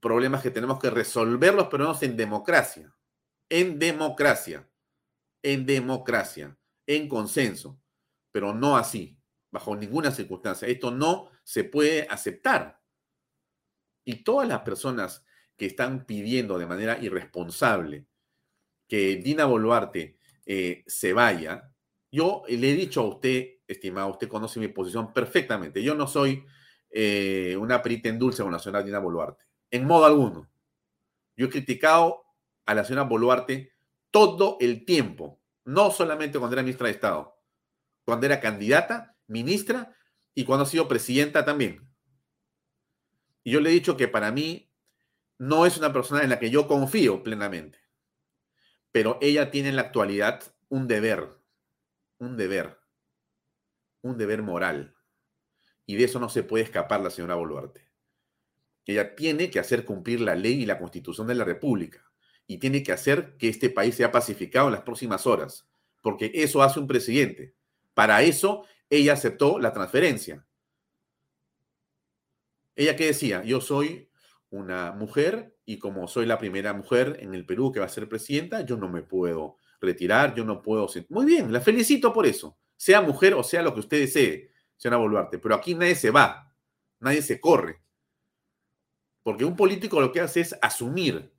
S1: problemas que tenemos que resolverlos, pero no en democracia. En democracia. En democracia. En consenso pero no así, bajo ninguna circunstancia. Esto no se puede aceptar. Y todas las personas que están pidiendo de manera irresponsable que Dina Boluarte eh, se vaya, yo le he dicho a usted, estimado, usted conoce mi posición perfectamente. Yo no soy eh, una perita en dulce con la señora Dina Boluarte, en modo alguno. Yo he criticado a la señora Boluarte todo el tiempo, no solamente cuando era ministra de Estado, cuando era candidata, ministra y cuando ha sido presidenta también. Y yo le he dicho que para mí no es una persona en la que yo confío plenamente, pero ella tiene en la actualidad un deber, un deber, un deber moral. Y de eso no se puede escapar la señora Boluarte. Ella tiene que hacer cumplir la ley y la constitución de la República. Y tiene que hacer que este país sea pacificado en las próximas horas. Porque eso hace un presidente. Para eso ella aceptó la transferencia. Ella que decía, yo soy una mujer y como soy la primera mujer en el Perú que va a ser presidenta, yo no me puedo retirar, yo no puedo... Muy bien, la felicito por eso. Sea mujer o sea lo que usted desee, señora Boluarte, pero aquí nadie se va, nadie se corre. Porque un político lo que hace es asumir,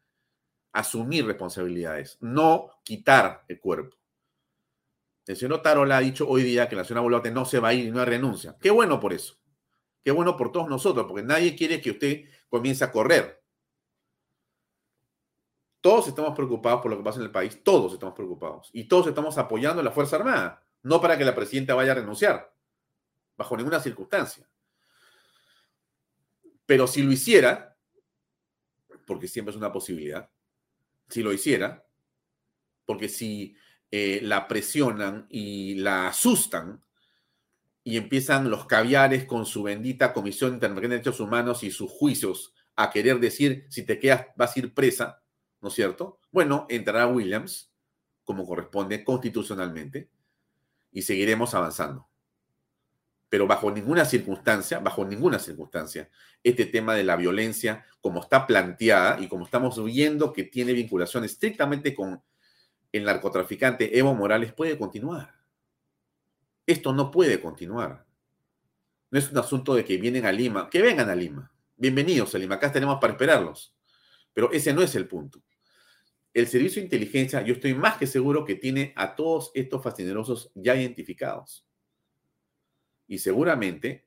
S1: asumir responsabilidades, no quitar el cuerpo. El señor Tarola ha dicho hoy día que la señora Boluarte no se va a ir y no renuncia. Qué bueno por eso. Qué bueno por todos nosotros, porque nadie quiere que usted comience a correr. Todos estamos preocupados por lo que pasa en el país, todos estamos preocupados. Y todos estamos apoyando a la Fuerza Armada, no para que la presidenta vaya a renunciar, bajo ninguna circunstancia. Pero si lo hiciera, porque siempre es una posibilidad, si lo hiciera, porque si eh, la presionan y la asustan y empiezan los caviares con su bendita Comisión Interamericana de Derechos Humanos y sus juicios a querer decir si te quedas vas a ir presa, ¿no es cierto? Bueno, entrará Williams como corresponde constitucionalmente y seguiremos avanzando. Pero bajo ninguna circunstancia, bajo ninguna circunstancia, este tema de la violencia, como está planteada y como estamos viendo que tiene vinculación estrictamente con el narcotraficante Evo Morales puede continuar. Esto no puede continuar. No es un asunto de que vienen a Lima, que vengan a Lima. Bienvenidos a Lima, acá tenemos para esperarlos. Pero ese no es el punto. El servicio de inteligencia, yo estoy más que seguro que tiene a todos estos fascinerosos ya identificados. Y seguramente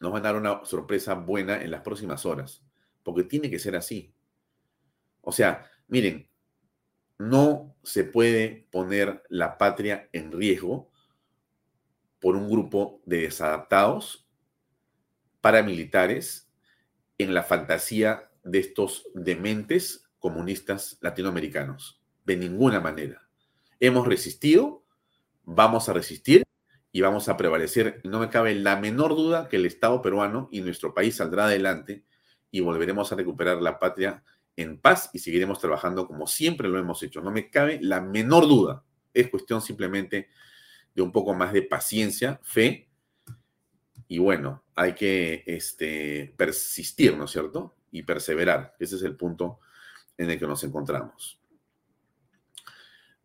S1: nos van a dar una sorpresa buena en las próximas horas, porque tiene que ser así. O sea, miren, no se puede poner la patria en riesgo por un grupo de desadaptados paramilitares en la fantasía de estos dementes comunistas latinoamericanos. De ninguna manera. Hemos resistido, vamos a resistir y vamos a prevalecer. No me cabe la menor duda que el Estado peruano y nuestro país saldrá adelante y volveremos a recuperar la patria en paz y seguiremos trabajando como siempre lo hemos hecho. No me cabe la menor duda. Es cuestión simplemente de un poco más de paciencia, fe y bueno, hay que este, persistir, ¿no es cierto? Y perseverar. Ese es el punto en el que nos encontramos.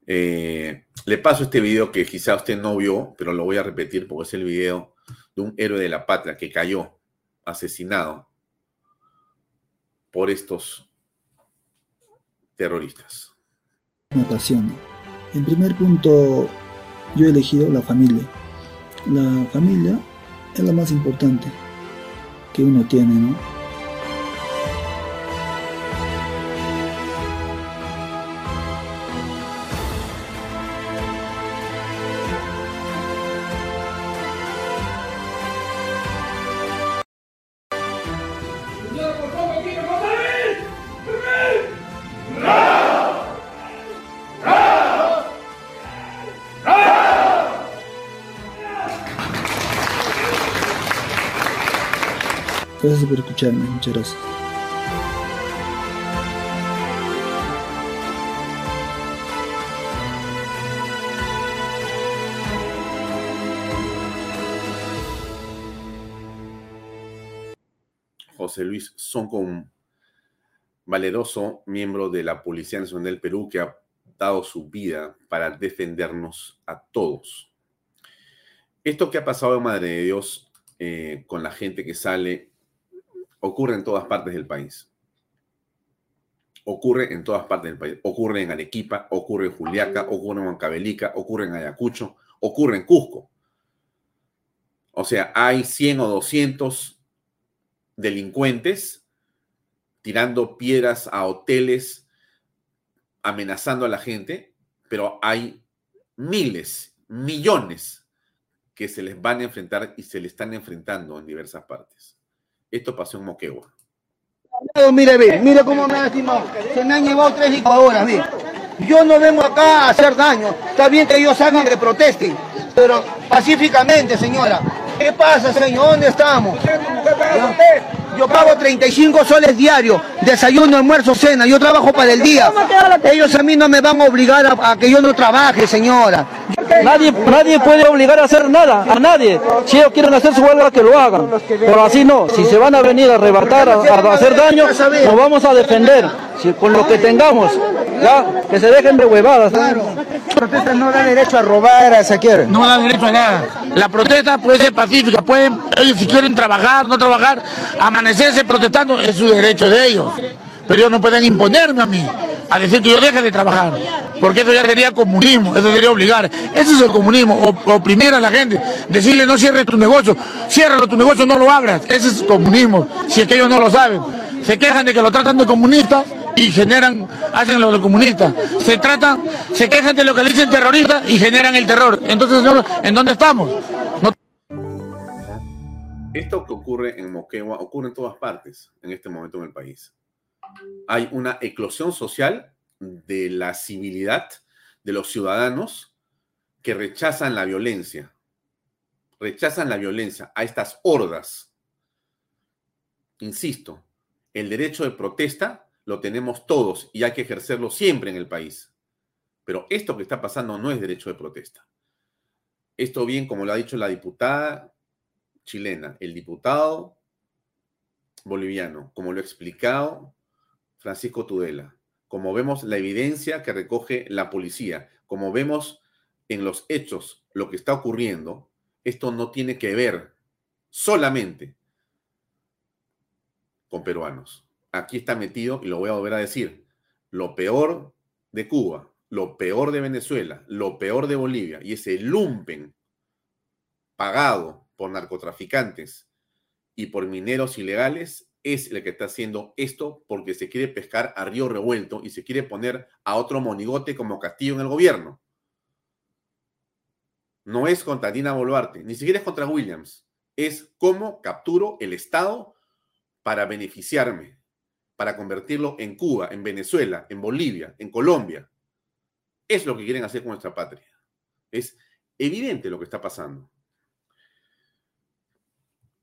S1: Eh, le paso este video que quizá usted no vio, pero lo voy a repetir porque es el video de un héroe de la patria que cayó asesinado por estos terroristas.
S2: apasiona. En primer punto, yo he elegido la familia. La familia es la más importante que uno tiene, ¿no? Gracias por escucharme, muchas gracias.
S1: José Luis Soncon, valeroso miembro de la Policía Nacional del Perú que ha dado su vida para defendernos a todos. Esto que ha pasado Madre de Dios eh, con la gente que sale ocurre en todas partes del país. Ocurre en todas partes del país. Ocurre en Arequipa, ocurre en Juliaca, ocurre en Huancavelica, ocurre en Ayacucho, ocurre en Cusco. O sea, hay 100 o 200 delincuentes tirando piedras a hoteles, amenazando a la gente, pero hay miles, millones que se les van a enfrentar y se le están enfrentando en diversas partes. Esto pasó en Moquegua.
S12: Mire, ve, mire cómo me han estimado. Se me han llevado tres licuadoras, mire. Yo no vengo acá a hacer daño. Está bien que ellos hagan que protesten, pero pacíficamente, señora. ¿Qué pasa, señor? ¿Dónde estamos? Yo pago 35 soles diarios, desayuno, almuerzo, cena. Yo trabajo para el día. Ellos a mí no me van a obligar a, a que yo no trabaje, señora.
S13: Nadie, nadie puede obligar a hacer nada, a nadie. Si ellos quieren hacer su huelga, que lo hagan. Pero así no. Si se van a venir a arrebatar, a, a hacer daño, nos vamos a defender. Si, con lo que tengamos, ya, que se dejen de huevadas.
S12: La protesta no da derecho a robar, a saquear.
S14: No da derecho a nada. La protesta puede ser pacífica, pueden, ellos si quieren trabajar, no trabajar, amanecerse protestando, es su derecho de ellos. Pero ellos no pueden imponerme a mí, a decir que yo deje de trabajar, porque eso ya sería comunismo, eso sería obligar. Ese es el comunismo, op- oprimir a la gente, decirle no cierres tu negocio, ciérralo tu negocio, no lo abras, ese es comunismo, si es que ellos no lo saben. Se quejan de que lo tratan de comunista y generan, hacen lo de comunista. Se tratan, se quejan de lo que le dicen terrorista y generan el terror. Entonces, ¿en dónde estamos?
S1: Esto que ocurre en Moquegua ocurre en todas partes en este momento en el país. Hay una eclosión social de la civilidad de los ciudadanos que rechazan la violencia, rechazan la violencia a estas hordas. Insisto, el derecho de protesta lo tenemos todos y hay que ejercerlo siempre en el país. Pero esto que está pasando no es derecho de protesta. Esto bien, como lo ha dicho la diputada chilena, el diputado boliviano, como lo ha explicado Francisco Tudela, como vemos la evidencia que recoge la policía, como vemos en los hechos lo que está ocurriendo, esto no tiene que ver solamente con peruanos. Aquí está metido, y lo voy a volver a decir, lo peor de Cuba, lo peor de Venezuela, lo peor de Bolivia, y ese lumpen pagado por narcotraficantes y por mineros ilegales es el que está haciendo esto porque se quiere pescar a río revuelto y se quiere poner a otro monigote como Castillo en el gobierno. No es contra Dina Boluarte, ni siquiera es contra Williams. Es cómo capturo el Estado para beneficiarme, para convertirlo en Cuba, en Venezuela, en Bolivia, en Colombia. Es lo que quieren hacer con nuestra patria. Es evidente lo que está pasando.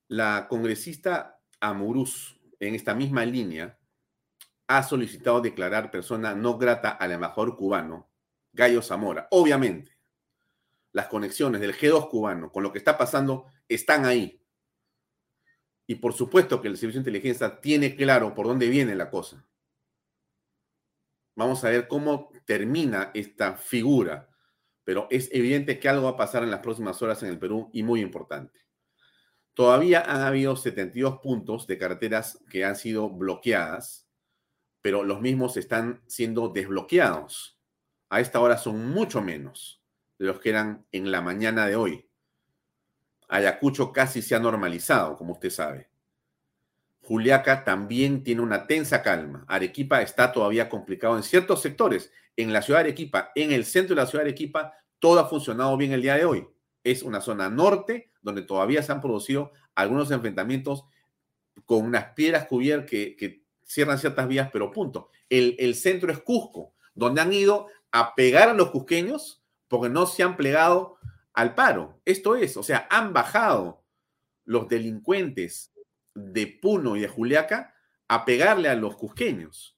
S1: La congresista Amuruz, en esta misma línea, ha solicitado declarar persona no grata al embajador cubano, Gallo Zamora. Obviamente, las conexiones del G2 cubano con lo que está pasando están ahí. Y por supuesto que el Servicio de Inteligencia tiene claro por dónde viene la cosa. Vamos a ver cómo termina esta figura, pero es evidente que algo va a pasar en las próximas horas en el Perú y muy importante. Todavía han habido 72 puntos de carreteras que han sido bloqueadas, pero los mismos están siendo desbloqueados. a esta hora son mucho menos de los que eran en la mañana de hoy. Ayacucho casi se ha normalizado, como usted sabe. Juliaca también tiene una tensa calma. Arequipa está todavía complicado en ciertos sectores. En la ciudad de Arequipa, en el centro de la ciudad de Arequipa, todo ha funcionado bien el día de hoy. Es una zona norte donde todavía se han producido algunos enfrentamientos con unas piedras cubiertas que, cierran ciertas vías, pero punto. El, el centro es Cusco, donde han ido a pegar a los cusqueños porque no se han plegado al paro. Esto es, o sea, han bajado los delincuentes de Puno y de Juliaca a pegarle a los cusqueños.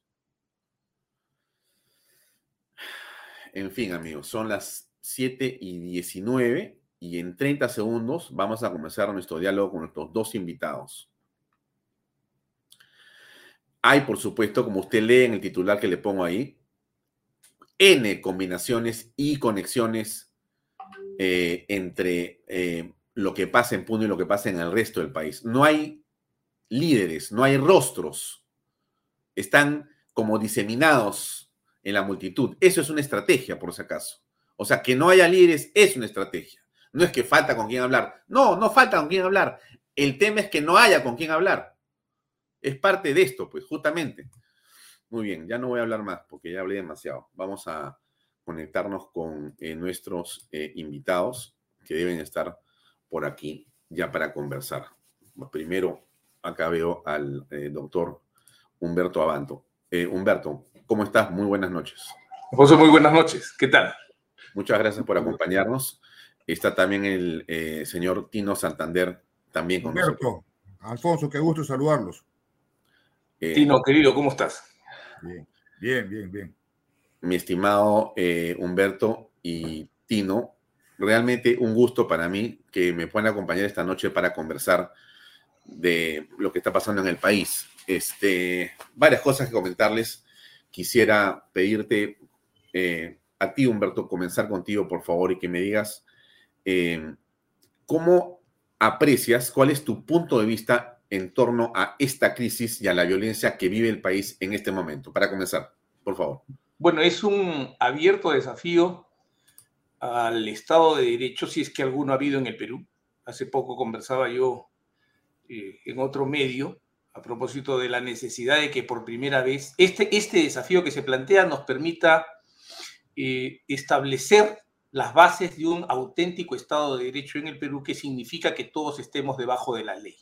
S1: En fin, amigos, son las 7 y 19 y en 30 segundos vamos a comenzar nuestro diálogo con nuestros dos invitados. Hay, por supuesto, como usted lee en el titular que le pongo ahí, N combinaciones y conexiones eh, entre eh, lo que pasa en Puno y lo que pasa en el resto del país. No hay líderes, no hay rostros. Están como diseminados en la multitud. Eso es una estrategia, por si acaso. O sea, que no haya líderes es una estrategia. No es que falta con quién hablar. No, no falta con quién hablar. El tema es que no haya con quién hablar. Es parte de esto, pues, justamente. Muy bien, ya no voy a hablar más porque ya hablé demasiado. Vamos a conectarnos con eh, nuestros eh, invitados que deben estar por aquí ya para conversar. Primero, acá veo al eh, doctor Humberto Abanto. Humberto, ¿cómo estás? Muy buenas noches.
S15: José, muy buenas noches. ¿Qué tal?
S1: Muchas gracias por acompañarnos. Está también el señor Tino Santander, también con
S16: Humberto, Alfonso, qué gusto saludarlos.
S15: Tino, querido, ¿cómo estás?
S16: Bien, bien, bien, bien.
S1: Mi estimado eh, Humberto y Tino, realmente un gusto para mí que me puedan acompañar esta noche para conversar de lo que está pasando en el país. Este, varias cosas que comentarles. Quisiera pedirte eh, a ti, Humberto, comenzar contigo, por favor, y que me digas eh, cómo aprecias, cuál es tu punto de vista en torno a esta crisis y a la violencia que vive el país en este momento? Para comenzar, por favor.
S15: Bueno, es un abierto desafío al Estado de Derecho, si es que alguno ha habido en el Perú. Hace poco conversaba yo eh, en otro medio a propósito de la necesidad de que por primera vez este, este desafío que se plantea nos permita eh, establecer las bases de un auténtico Estado de Derecho en el Perú, que significa que todos estemos debajo de la ley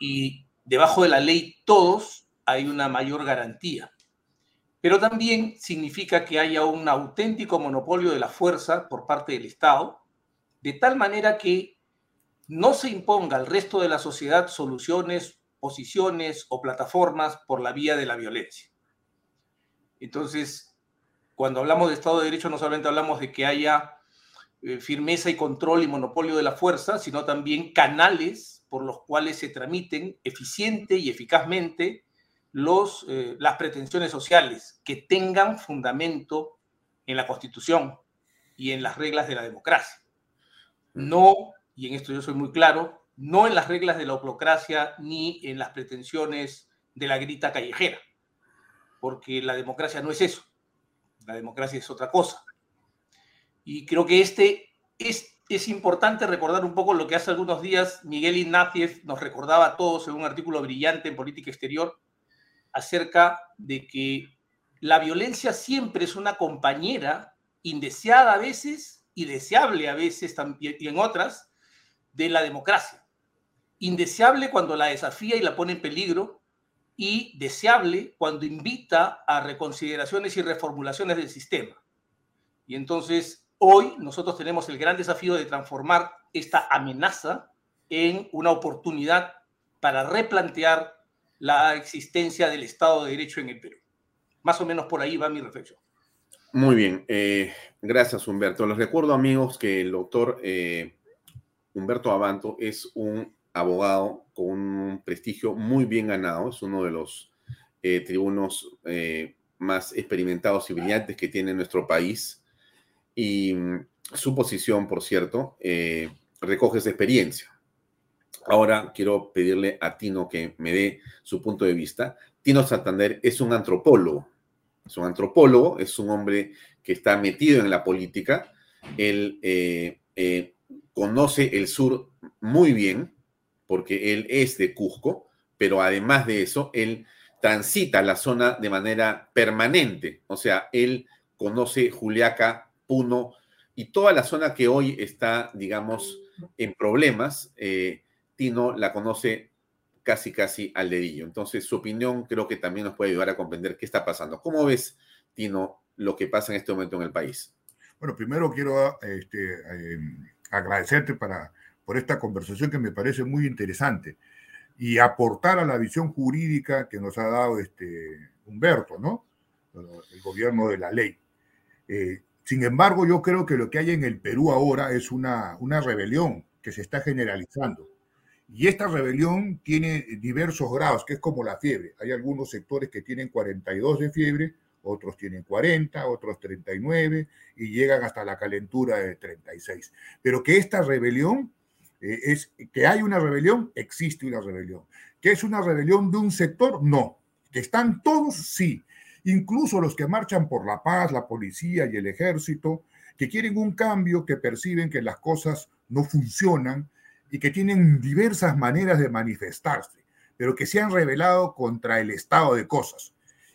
S15: y debajo de la ley todos hay una mayor garantía. Pero también significa que haya un auténtico monopolio de la fuerza por parte del Estado, de tal manera que no se imponga al resto de la sociedad soluciones, posiciones o plataformas por la vía de la violencia. Entonces, cuando hablamos de Estado de Derecho, no solamente hablamos de que haya eh, firmeza y control y monopolio de la fuerza, sino también canales por los cuales se tramiten eficiente y eficazmente los, eh, las pretensiones sociales que tengan fundamento en la Constitución y en las reglas de la democracia. No, y en esto yo soy muy claro, no en las reglas de la oclocracia ni en las pretensiones de la grita callejera, porque la democracia no es eso, la democracia es otra cosa. Y creo que este, este es importante recordar un poco lo que hace algunos días Miguel Ignacio nos recordaba a todos en un artículo brillante en Política Exterior acerca de que la violencia siempre es una compañera indeseada a veces y deseable a veces también, y en otras de la democracia. Indeseable cuando la desafía y la pone en peligro y deseable cuando invita a reconsideraciones y reformulaciones del sistema. Y entonces Hoy nosotros tenemos el gran desafío de transformar esta amenaza en una oportunidad para replantear la existencia del Estado de Derecho en el Perú. Más o menos por ahí va mi reflexión.
S1: Muy bien, eh, gracias Humberto. Les recuerdo amigos que el doctor eh, Humberto Abanto es un abogado con un prestigio muy bien ganado, es uno de los eh, tribunos más experimentados y brillantes que tiene nuestro país y mm, su posición, por cierto, eh, recoge esa experiencia. Ahora quiero pedirle a Tino que me dé su punto de vista. Tino Santander es un antropólogo, es un antropólogo, es un hombre que está metido en la política, él eh, eh, conoce el sur muy bien, porque él es de Cusco, pero además de eso, él transita la zona de manera permanente, o sea, él conoce Juliaca, Puno y toda la zona que hoy está, digamos, en problemas, eh, Tino la conoce casi, casi al dedillo. Entonces, su opinión creo que también nos puede ayudar a comprender qué está pasando. ¿Cómo ves, Tino, lo que pasa en este momento en el país?
S16: Bueno, primero quiero este, eh, agradecerte para, por esta conversación que me parece muy interesante y aportar a la visión jurídica que nos ha dado este Humberto, ¿no? El gobierno de la ley. Eh, sin embargo, yo creo que lo que hay en el Perú ahora es una, una rebelión que se está generalizando. Y esta rebelión tiene diversos grados, que es como la fiebre. Hay algunos sectores que tienen 42 de fiebre, otros tienen 40, otros 39 y llegan hasta la calentura de 36. Pero que esta rebelión eh, es que hay una rebelión, existe una rebelión. Que es una rebelión de un sector, no. Que están todos, sí. Incluso los que marchan por la paz, la policía y el ejército, que quieren un cambio, que perciben que las cosas no funcionan y que tienen diversas maneras de manifestarse, pero que se han rebelado contra el estado de cosas.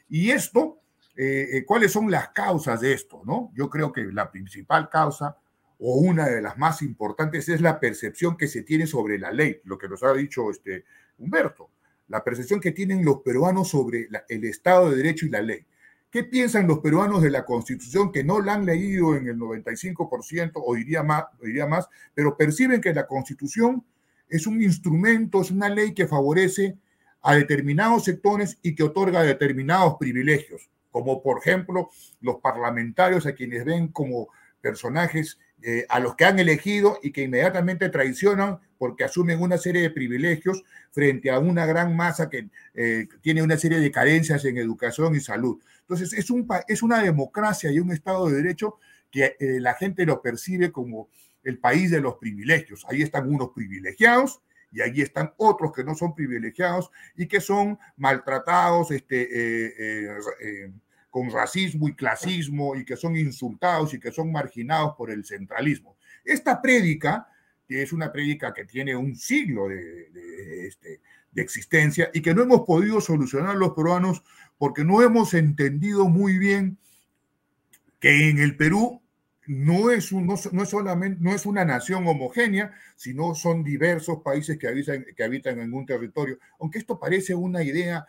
S16: Y esto, eh, eh, ¿cuáles son las causas de esto? ¿no? Yo creo que la principal causa o una de las más importantes es la percepción que se tiene sobre la ley, lo que nos ha dicho este Humberto, la percepción que tienen los peruanos sobre el Estado de Derecho y la ley. ¿Qué piensan los peruanos de la Constitución que no la han leído en el 95% o diría más, diría más, pero perciben que la Constitución es un instrumento, es una ley que favorece a determinados sectores y que otorga determinados privilegios, como por ejemplo los parlamentarios a quienes ven como personajes eh, a los que han elegido y que inmediatamente traicionan porque asumen una serie de privilegios frente a una gran masa que eh, tiene una serie de carencias en educación y salud. Entonces, es, un, es una democracia y un Estado de Derecho que eh, la gente lo percibe como el país de los privilegios. Ahí están unos privilegiados y allí están otros que no son privilegiados y que son maltratados, este, con racismo y clasismo y que son insultados y que son marginados por el centralismo. Esta prédica, es una prédica que tiene un siglo de, este, de existencia y que no hemos podido solucionar los peruanos porque no hemos entendido muy bien que en el Perú no es, no, es solamente, no es una nación homogénea, sino son diversos países que habitan, que habitan en un territorio. Aunque esto parece una idea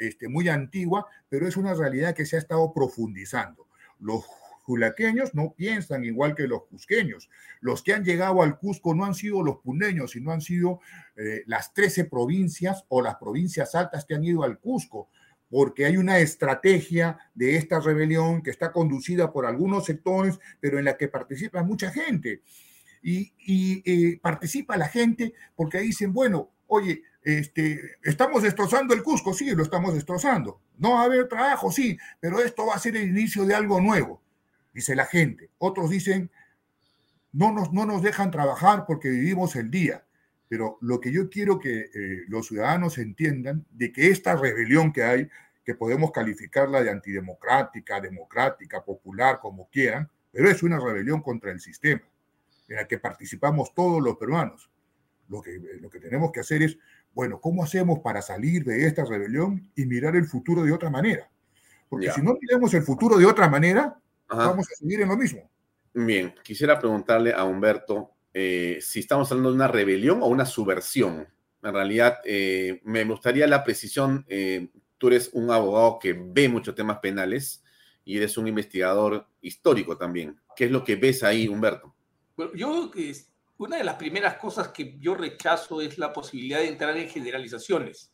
S16: este, muy antigua, pero es una realidad que se ha estado profundizando. Los julaqueños no piensan igual que los cusqueños. Los que han llegado al Cusco no han sido los puneños, sino han sido eh, las 13 provincias o las provincias altas que han ido al Cusco porque hay una estrategia de esta rebelión que está conducida por algunos sectores, pero en la que participa mucha gente. Y, eh, participa la gente porque dicen, bueno, oye, este, estamos destrozando el Cusco, sí, lo estamos destrozando. No va a haber trabajo, sí, pero esto va a ser el inicio de algo nuevo, dice la gente. Otros dicen, no nos, no nos dejan trabajar porque vivimos el día. Pero lo que yo quiero que eh, los ciudadanos entiendan de que esta rebelión que hay, que podemos calificarla de antidemocrática, democrática, popular, como quieran, pero es una rebelión contra el sistema, en la que participamos todos los peruanos. Lo que, lo que tenemos que hacer es, bueno, ¿cómo hacemos para salir de esta rebelión y mirar el futuro de otra manera? Porque si no miramos el futuro de otra manera, vamos a seguir en lo mismo.
S1: Bien, quisiera preguntarle a Humberto eh, si estamos hablando de una rebelión o una subversión. En realidad, eh, me gustaría la precisión. Eh, tú eres un abogado que ve muchos temas penales y eres un investigador histórico también. ¿Qué es lo que ves ahí, Humberto?
S15: Bueno, yo creo que una de las primeras cosas que yo rechazo es la posibilidad de entrar en generalizaciones.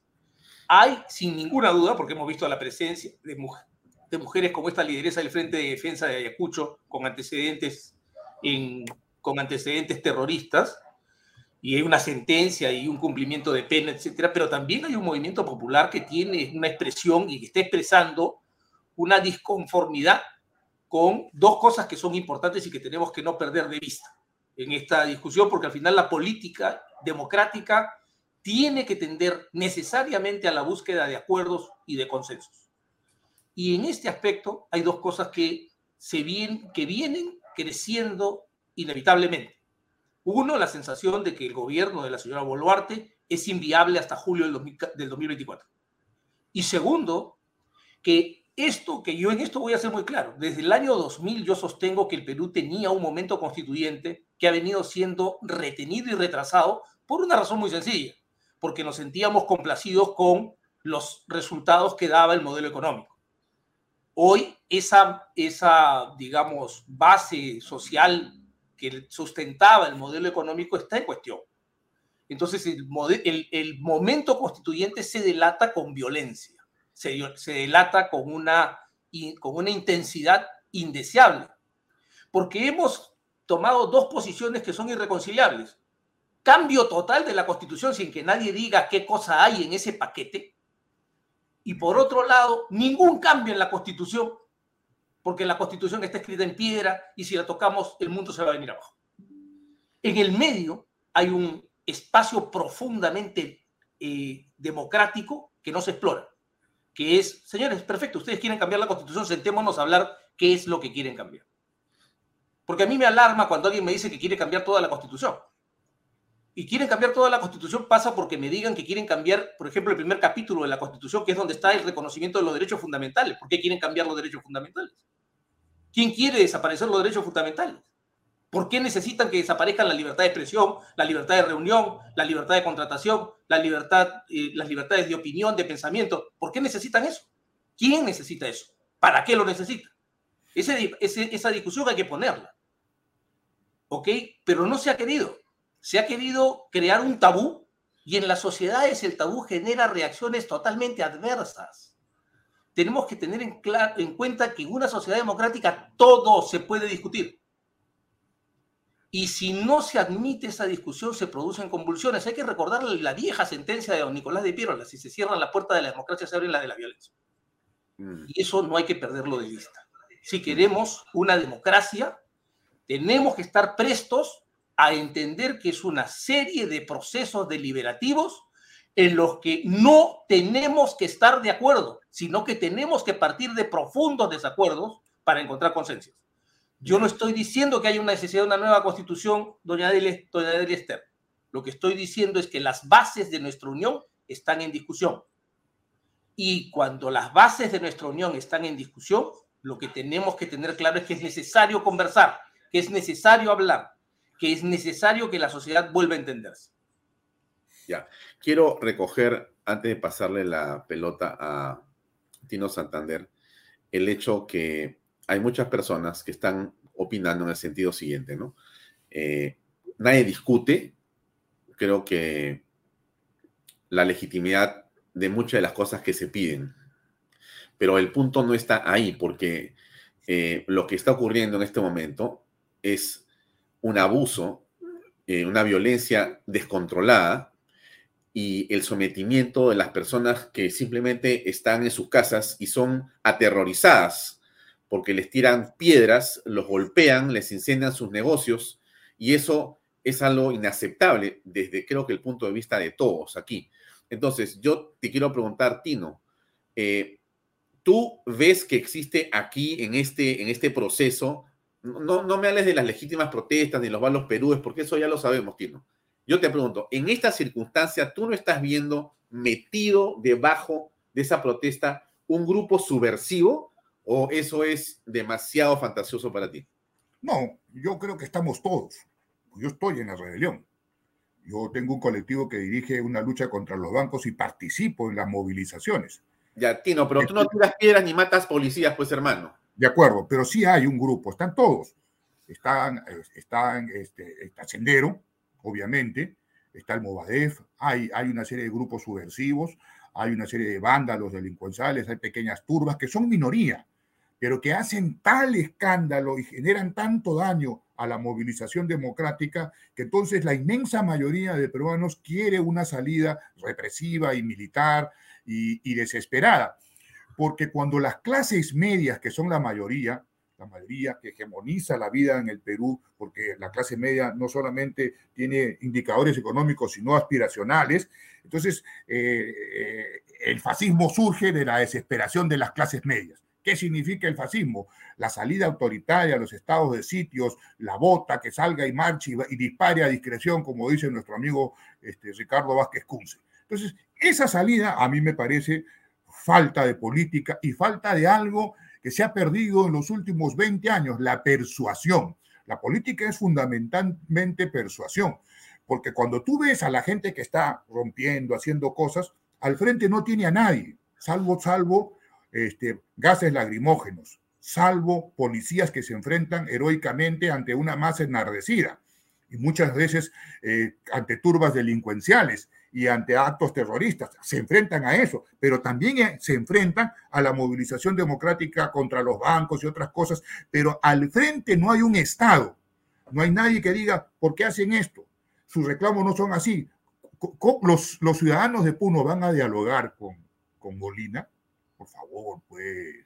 S15: Hay, sin ninguna duda, porque hemos visto la presencia de, de mujeres como esta lideresa del Frente de Defensa de Ayacucho, con antecedentes en con antecedentes terroristas y hay una sentencia y un cumplimiento de pena, etcétera, pero también hay un movimiento popular que tiene una expresión y que está expresando una disconformidad con dos cosas que son importantes y que tenemos que no perder de vista en esta discusión, porque al final la política democrática tiene que tender necesariamente a la búsqueda de acuerdos y de consensos. Y en este aspecto hay dos cosas que, se vienen, que vienen creciendo inevitablemente. Uno, la sensación de que el gobierno de la señora Boluarte es inviable hasta julio del, 2024. Y segundo, que esto, que yo en esto voy a ser muy claro, desde el año 2000 yo sostengo que el Perú tenía un momento constituyente que ha venido siendo retenido y retrasado por una razón muy sencilla, porque nos sentíamos complacidos con los resultados que daba el modelo económico. Hoy esa, esa digamos, base social que sustentaba el modelo económico está en cuestión. Entonces el, el, el momento constituyente se delata con violencia se, delata con una, con una intensidad indeseable, porque hemos tomado dos posiciones que son irreconciliables. Cambio total de la constitución sin que nadie diga qué cosa hay en ese paquete. Y por otro lado, ningún cambio en la constitución, porque la constitución está escrita en piedra y si la tocamos el mundo se va a venir abajo. En el medio hay un espacio profundamente eh, democrático que no se explora que es, señores, perfecto, ustedes quieren cambiar la constitución, sentémonos a hablar qué es lo que quieren cambiar. Porque a mí me alarma cuando alguien me dice que quiere cambiar toda la constitución. Y quieren cambiar toda la constitución pasa porque me digan que quieren cambiar, por ejemplo, el primer capítulo de la constitución, que es donde está el reconocimiento de los derechos fundamentales. ¿Por qué quieren cambiar los derechos fundamentales? ¿Quién quiere desaparecer los derechos fundamentales? ¿Por qué necesitan que desaparezcan la libertad de expresión, la libertad de reunión, la libertad de contratación, la libertad, eh, las libertades de opinión, de pensamiento? ¿Por qué necesitan eso? ¿Quién necesita eso? ¿Para qué lo necesita? esa discusión hay que ponerla. ¿Ok? Pero no se ha querido. Se ha querido crear un tabú y en las sociedades el tabú genera reacciones totalmente adversas. Tenemos que tener en, en cuenta que en una sociedad democrática todo se puede discutir y si no se admite esa discusión, se producen convulsiones. Hay que recordar la vieja sentencia de don Nicolás de Piero, si se cierra la puerta de la democracia, se abre la de la violencia. Mm. Y eso no hay que perderlo de vista. Si queremos una democracia, tenemos que estar prestos a entender que es una serie de procesos deliberativos en los que no tenemos que estar de acuerdo, sino que tenemos que partir de profundos desacuerdos para encontrar consensos. Yo no estoy diciendo que haya una necesidad de una nueva constitución, doña Delia, doña Esther. Lo que estoy diciendo es que las bases de nuestra unión están en discusión. Y cuando las bases de nuestra unión están en discusión, lo que tenemos que tener claro es que es necesario conversar, que es necesario hablar, que es necesario que la sociedad vuelva a entenderse.
S1: Ya, quiero recoger, antes de pasarle la pelota a Tino Santander, el hecho que hay muchas personas que están opinando en el sentido siguiente, ¿no? Eh, nadie discute, creo que la legitimidad de muchas de las cosas que se piden, pero el punto no está ahí, porque eh, lo que está ocurriendo en este momento es un abuso, eh, una violencia descontrolada y el sometimiento de las personas que simplemente están en sus casas y son aterrorizadas porque les tiran piedras, los golpean, les incendian sus negocios y eso es algo inaceptable desde creo que el punto de vista de todos aquí. Entonces, yo te quiero preguntar, Tino, eh, ¿tú ves que existe aquí en este, en este proceso, no, no me hables de las legítimas protestas ni los malos perúes, porque eso ya lo sabemos, Tino. Yo te pregunto, en esta circunstancia, ¿tú no estás viendo metido debajo de esa protesta un grupo subversivo ¿O eso es demasiado fantasioso para ti?
S16: No, yo creo que estamos todos. Yo estoy en la rebelión. Yo tengo un colectivo que dirige una lucha contra los bancos y participo en las movilizaciones.
S1: Ya, Tino, pero tú no tiras piedras ni matas policías, pues, hermano.
S16: De acuerdo, pero sí hay un grupo, están todos. Están, están, este, está Sendero, obviamente, está el Movadef, hay, hay una serie de grupos subversivos, hay una serie de vándalos delincuenciales, hay pequeñas turbas que son minoría, pero que hacen tal escándalo y generan tanto daño a la movilización democrática que entonces la inmensa mayoría de peruanos quiere una salida represiva y militar y, desesperada. Porque cuando las clases medias, que son la mayoría, la mayoría que hegemoniza la vida en el Perú, porque la clase media no solamente tiene indicadores económicos, sino aspiracionales. Entonces, eh, eh, el fascismo surge de la desesperación de las clases medias ¿Qué significa el fascismo? La salida autoritaria los estados de sitios, la bota que salga y marche y, y dispare a discreción, como dice nuestro amigo este, Ricardo Vázquez Cunce. Entonces, esa salida a mí me parece falta de política y falta de algo que se ha perdido en los últimos 20 años, la persuasión. La política es fundamentalmente persuasión, porque cuando tú ves a la gente que está rompiendo, haciendo cosas, al frente no tiene a nadie, salvo, salvo este, gases lagrimógenos, salvo policías que se enfrentan heroicamente ante una masa enardecida y muchas veces eh, ante turbas delincuenciales y ante actos terroristas. Se enfrentan a eso, pero también eh, se enfrentan a la movilización democrática contra los bancos y otras cosas. Pero al frente no hay un Estado, no hay nadie que diga, ¿por qué hacen esto? Sus reclamos no son así. Los, ciudadanos de Puno van a dialogar con, con Molina. Por favor, pues.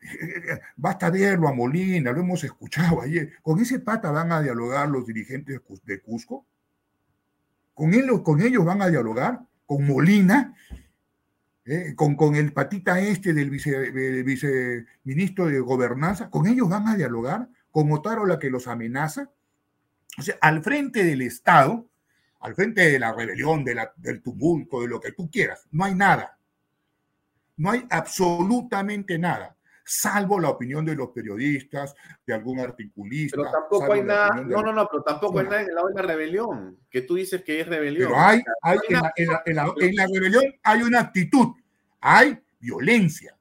S16: Basta verlo a Molina, lo hemos escuchado ayer. ¿Con ese pata van a dialogar los dirigentes de Cusco? ¿Con, él, con ellos van a dialogar? ¿Con Molina? ¿Eh? ¿Con, ¿Con el patita este del vice, viceministro de Gobernanza? ¿Con ellos van a dialogar? ¿Con Otárola que los amenaza? O sea, al frente del Estado, al frente de la rebelión, de la, del tumulto, de lo que tú quieras, no hay nada. No hay absolutamente nada salvo la opinión de los periodistas, de algún articulista.
S1: Pero tampoco hay nada, no, no, no, pero tampoco hay nada en el lado de la rebelión, que tú dices que es rebelión.
S16: Pero hay, hay en, la, en, la, en, la, en, la, rebelión hay una actitud, hay violencia,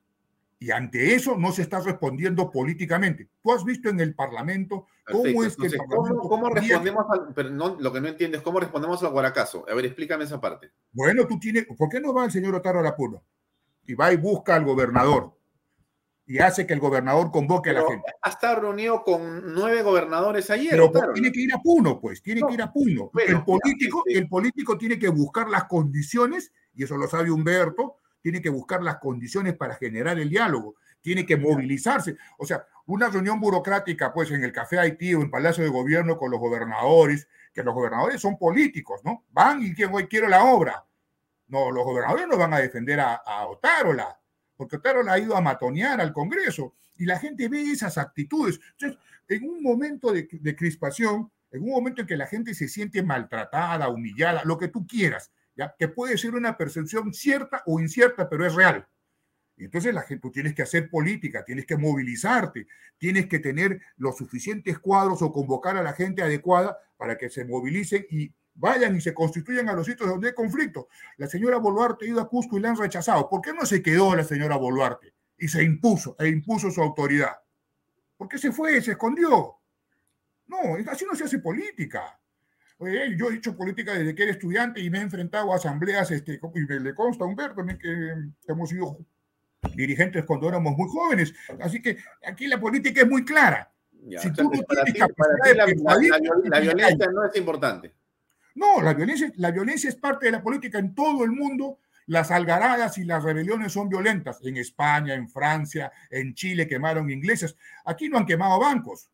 S16: y ante eso no se está respondiendo políticamente. Tú has visto en el Parlamento cómo Perfecto. es que
S1: Entonces,
S16: el Parlamento...
S1: ¿cómo, cómo respondemos al, pero no, lo que no entiendes, cómo respondemos al guaracazo? A ver, explícame esa parte.
S16: Bueno, tú tienes, ¿por qué no va el señor Otaro Arapuno? Y va y busca al gobernador y hace que el gobernador convoque
S1: pero
S16: a la gente.
S1: Ha estado reunido con nueve gobernadores ayer.
S16: Pero
S1: claro.
S16: tiene que ir a Puno, pues, tiene no, que ir a Puno. Bueno, el, político, sí. el político tiene que buscar las condiciones, y eso lo sabe Humberto, tiene que buscar las condiciones para generar el diálogo, tiene que movilizarse. O sea, una reunión burocrática, pues, en el Café Haití o en Palacio de Gobierno con los gobernadores, que los gobernadores son políticos, ¿no? Van y quien hoy quiero la obra. No, los gobernadores no van a defender a, Otárola porque Otárola ha ido a matonear al Congreso y la gente ve esas actitudes. Entonces, en un momento de, crispación, en un momento en que la gente se siente maltratada, humillada, lo que tú quieras, ¿ya? que puede ser una percepción cierta o incierta, pero es real. Entonces la gente, tú tienes que hacer política, tienes que movilizarte, tienes que tener los suficientes cuadros o convocar a la gente adecuada para que se movilicen y vayan y se constituyan a los sitios donde hay conflicto. La señora Boluarte ha ido a Cusco y la han rechazado. ¿Por qué no se quedó la señora Boluarte y se impuso e impuso su autoridad? ¿Por qué se fue, se escondió? No, así no se hace política. Oye, yo he hecho política desde que era estudiante y me he enfrentado a asambleas, este, y me le consta a Humberto que hemos sido dirigentes cuando éramos muy jóvenes. Así que aquí la política es muy clara.
S1: Ya, si tú no tienes capacidad de la, la, la violencia no es importante.
S16: No, la violencia, la violencia es parte de la política en todo el mundo. Las algaradas y las rebeliones son violentas. En España, en Francia, en Chile quemaron ingleses. Aquí no han quemado bancos.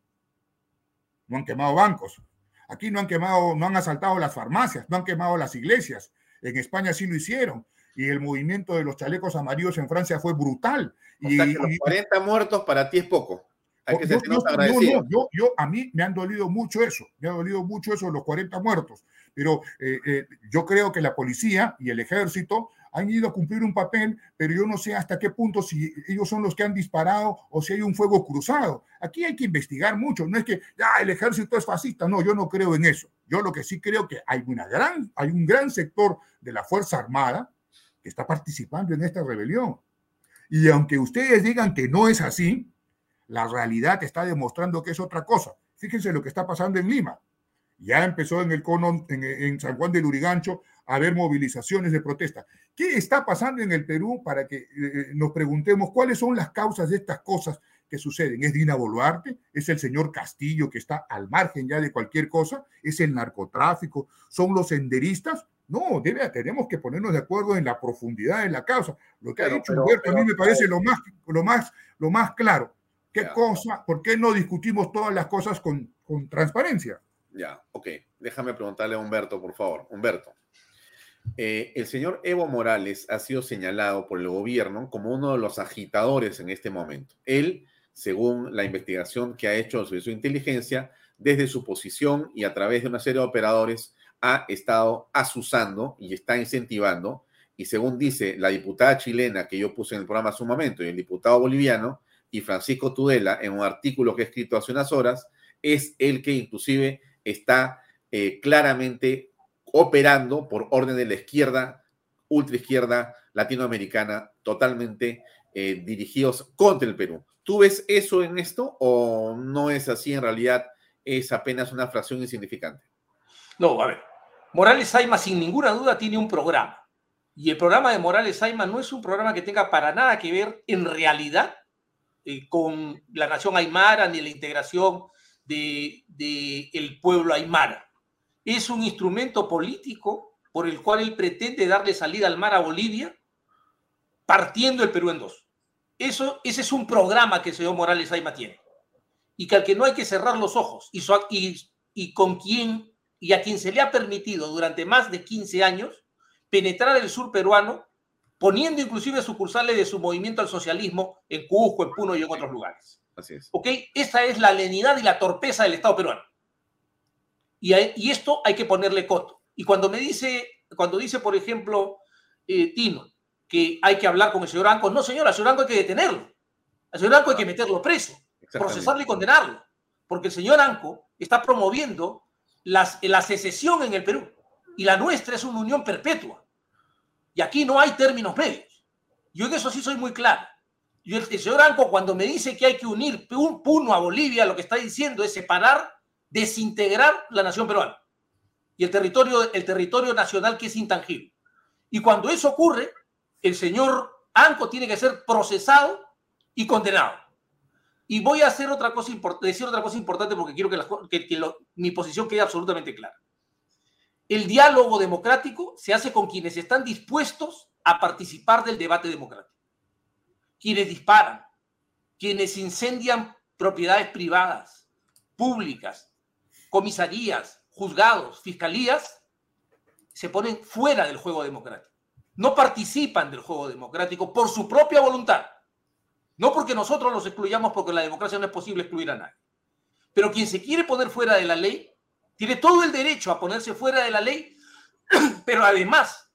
S16: No han quemado bancos. Aquí no han quemado, no han asaltado las farmacias, no han quemado las iglesias. En España sí lo hicieron. Y el movimiento de los chalecos amarillos en Francia fue brutal.
S1: O
S16: y,
S1: sea que los 40 muertos para ti es poco. Hay que
S16: yo, yo, no, no, yo, yo, a mí me han dolido mucho eso, me ha dolido mucho eso, los 40 muertos, pero eh, eh, yo creo que la policía y el ejército han ido a cumplir un papel, pero yo no sé hasta qué punto si ellos son los que han disparado o si hay un fuego cruzado. Aquí hay que investigar mucho, no es que el ejército es fascista, no, yo no creo en eso. Yo lo que sí creo que hay una gran, hay un gran sector de la Fuerza Armada que está participando en esta rebelión. Y aunque ustedes digan que no es así, la realidad está demostrando que es otra cosa. Fíjense lo que está pasando en Lima. Ya empezó en el cono, en, en San Juan del Urigancho, a haber movilizaciones de protesta. ¿Qué está pasando en el Perú para que eh, nos preguntemos cuáles son las causas de estas cosas que suceden? ¿Es Dina Boluarte? ¿Es el señor Castillo que está al margen ya de cualquier cosa? ¿Es el narcotráfico? ¿Son los senderistas? No, debe, tenemos que ponernos de acuerdo en la profundidad de la causa. Lo que pero, ha dicho pero, Humberto pero, a mí me parece lo más, lo más, lo más claro. ¿Qué cosa? ¿Por qué no discutimos todas las cosas con, con transparencia?
S1: Ya, ok. Déjame preguntarle a Humberto, por favor. Humberto, Eh, el señor Evo Morales ha sido señalado por el gobierno como uno de los agitadores en este momento. Él, según la investigación que ha hecho el Servicio de Inteligencia, desde su posición y a través de una serie de operadores, ha estado asusando y está incentivando. Y según dice la diputada chilena que yo puse en el programa hace un momento y el diputado boliviano y Francisco Tudela en un artículo que he escrito hace unas horas, es el que inclusive está eh, claramente operando por orden de la izquierda, ultraizquierda latinoamericana, totalmente eh, dirigidos contra el Perú. ¿Tú ves eso en esto o no es así? En realidad es apenas una fracción insignificante.
S15: No, a ver. Morales Saima, sin ninguna duda, tiene un programa. Y el programa de Morales Saima no es un programa que tenga para nada que ver en realidad eh, con la nación aymara ni la integración del de, el pueblo aymara es un instrumento político por el cual él pretende darle salida al mar a Bolivia, partiendo el Perú en dos. Eso, ese es un programa que el señor Morales Aima tiene. Y que al que no hay que cerrar los ojos. Y, y, y con quien y a quien se le ha permitido durante más de 15 años penetrar el sur peruano, poniendo inclusive sucursales de su movimiento al socialismo en Cusco, en Puno y en otros lugares.
S1: Así es.
S15: ¿Ok? Esa es la lenidad y la torpeza del Estado peruano. Y, esto hay que ponerle coto. Y cuando me dice, cuando dice, por ejemplo, eh, Tino, que hay que hablar con el señor Anco, no, señor, al señor Anco hay que detenerlo. Al señor Anco hay que meterlo preso, procesarlo y condenarlo. Porque el señor Anco está promoviendo las, la secesión en el Perú. Y la nuestra es una unión perpetua. Y aquí no hay términos medios. Yo en eso sí soy muy claro. Yo, el, señor Anco, cuando me dice que hay que unir Puno a Bolivia, lo que está diciendo es separar desintegrar la nación peruana y el territorio, el territorio nacional que es intangible. Y cuando eso ocurre, el señor Anco tiene que ser procesado y condenado. Y voy a hacer otra cosa decir otra cosa importante porque quiero que, mi posición quede absolutamente clara. El diálogo democrático se hace con quienes están dispuestos a participar del debate democrático. Quienes disparan, quienes incendian propiedades privadas, públicas, comisarías, juzgados, fiscalías, se ponen fuera del juego democrático. No participan del juego democrático por su propia voluntad. No porque nosotros los excluyamos porque la democracia no es posible excluir a nadie. Pero quien se quiere poner fuera de la ley, tiene todo el derecho a ponerse fuera de la ley, pero además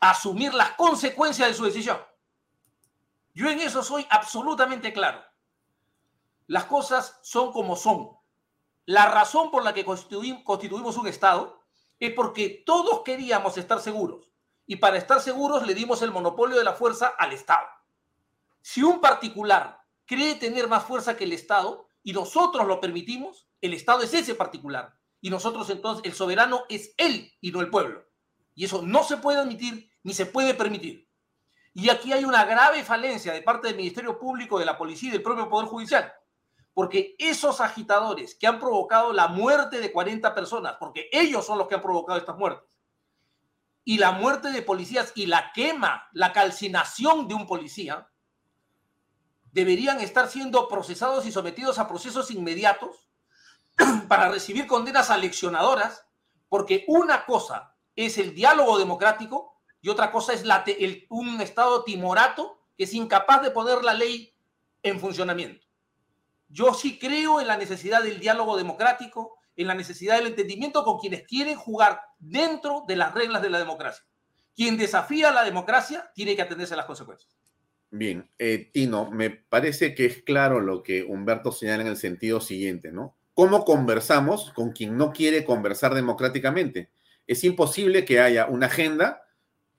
S15: asumir las consecuencias de su decisión. Yo en eso soy absolutamente claro. Las cosas son como son. La razón por la que constituimos un Estado es porque todos queríamos estar seguros y para estar seguros le dimos el monopolio de la fuerza al Estado. Si un particular cree tener más fuerza que el Estado y nosotros lo permitimos, el Estado es ese particular y nosotros entonces el soberano es él y no el pueblo. Y eso no se puede admitir ni se puede permitir. Y aquí hay una grave falencia de parte del Ministerio Público, de la Policía y del propio Poder Judicial porque esos agitadores que han provocado la muerte de 40 personas, porque ellos son los que han provocado estas muertes, y la muerte de policías y la quema, la calcinación de un policía, deberían estar siendo procesados y sometidos a procesos inmediatos para recibir condenas aleccionadoras, porque una cosa es el diálogo democrático y otra cosa es la, el, un Estado timorato que es incapaz de poner la ley en funcionamiento. Yo sí creo en la necesidad del diálogo democrático, en la necesidad del entendimiento con quienes quieren jugar dentro de las reglas de la democracia. Quien desafía la democracia tiene que atenderse a las consecuencias.
S1: Bien, eh, Tino, me parece que es claro lo que Humberto señala en el sentido siguiente, ¿no? ¿Cómo conversamos con quien no quiere conversar democráticamente? Es imposible que haya una agenda,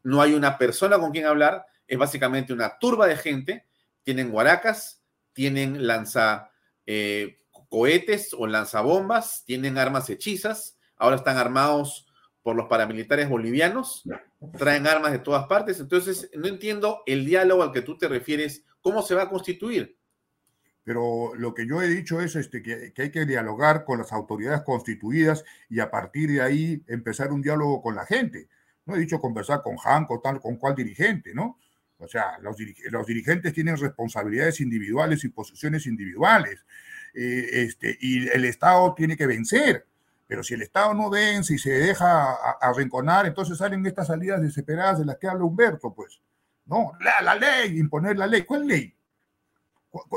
S1: no hay una persona con quien hablar, es básicamente una turba de gente, tienen guaracas, tienen lanza eh, cohetes o lanzabombas, tienen armas hechizas, ahora están armados por los paramilitares bolivianos, traen armas de todas partes, entonces no entiendo el diálogo al que tú te refieres, ¿cómo se va a constituir?
S16: Pero lo que yo he dicho es este, que, que, hay que dialogar con las autoridades constituidas y a partir de ahí empezar un diálogo con la gente. No he dicho conversar con Janco, tal, con cuál dirigente, ¿no? O sea, los, los dirigentes tienen responsabilidades individuales y posiciones individuales. Eh, este, y el Estado tiene que vencer. Pero si el Estado no vence y se deja arrinconar, entonces salen estas salidas desesperadas de las que habla Humberto, pues. No, la, la ley, imponer la ley. ¿Cuál ley?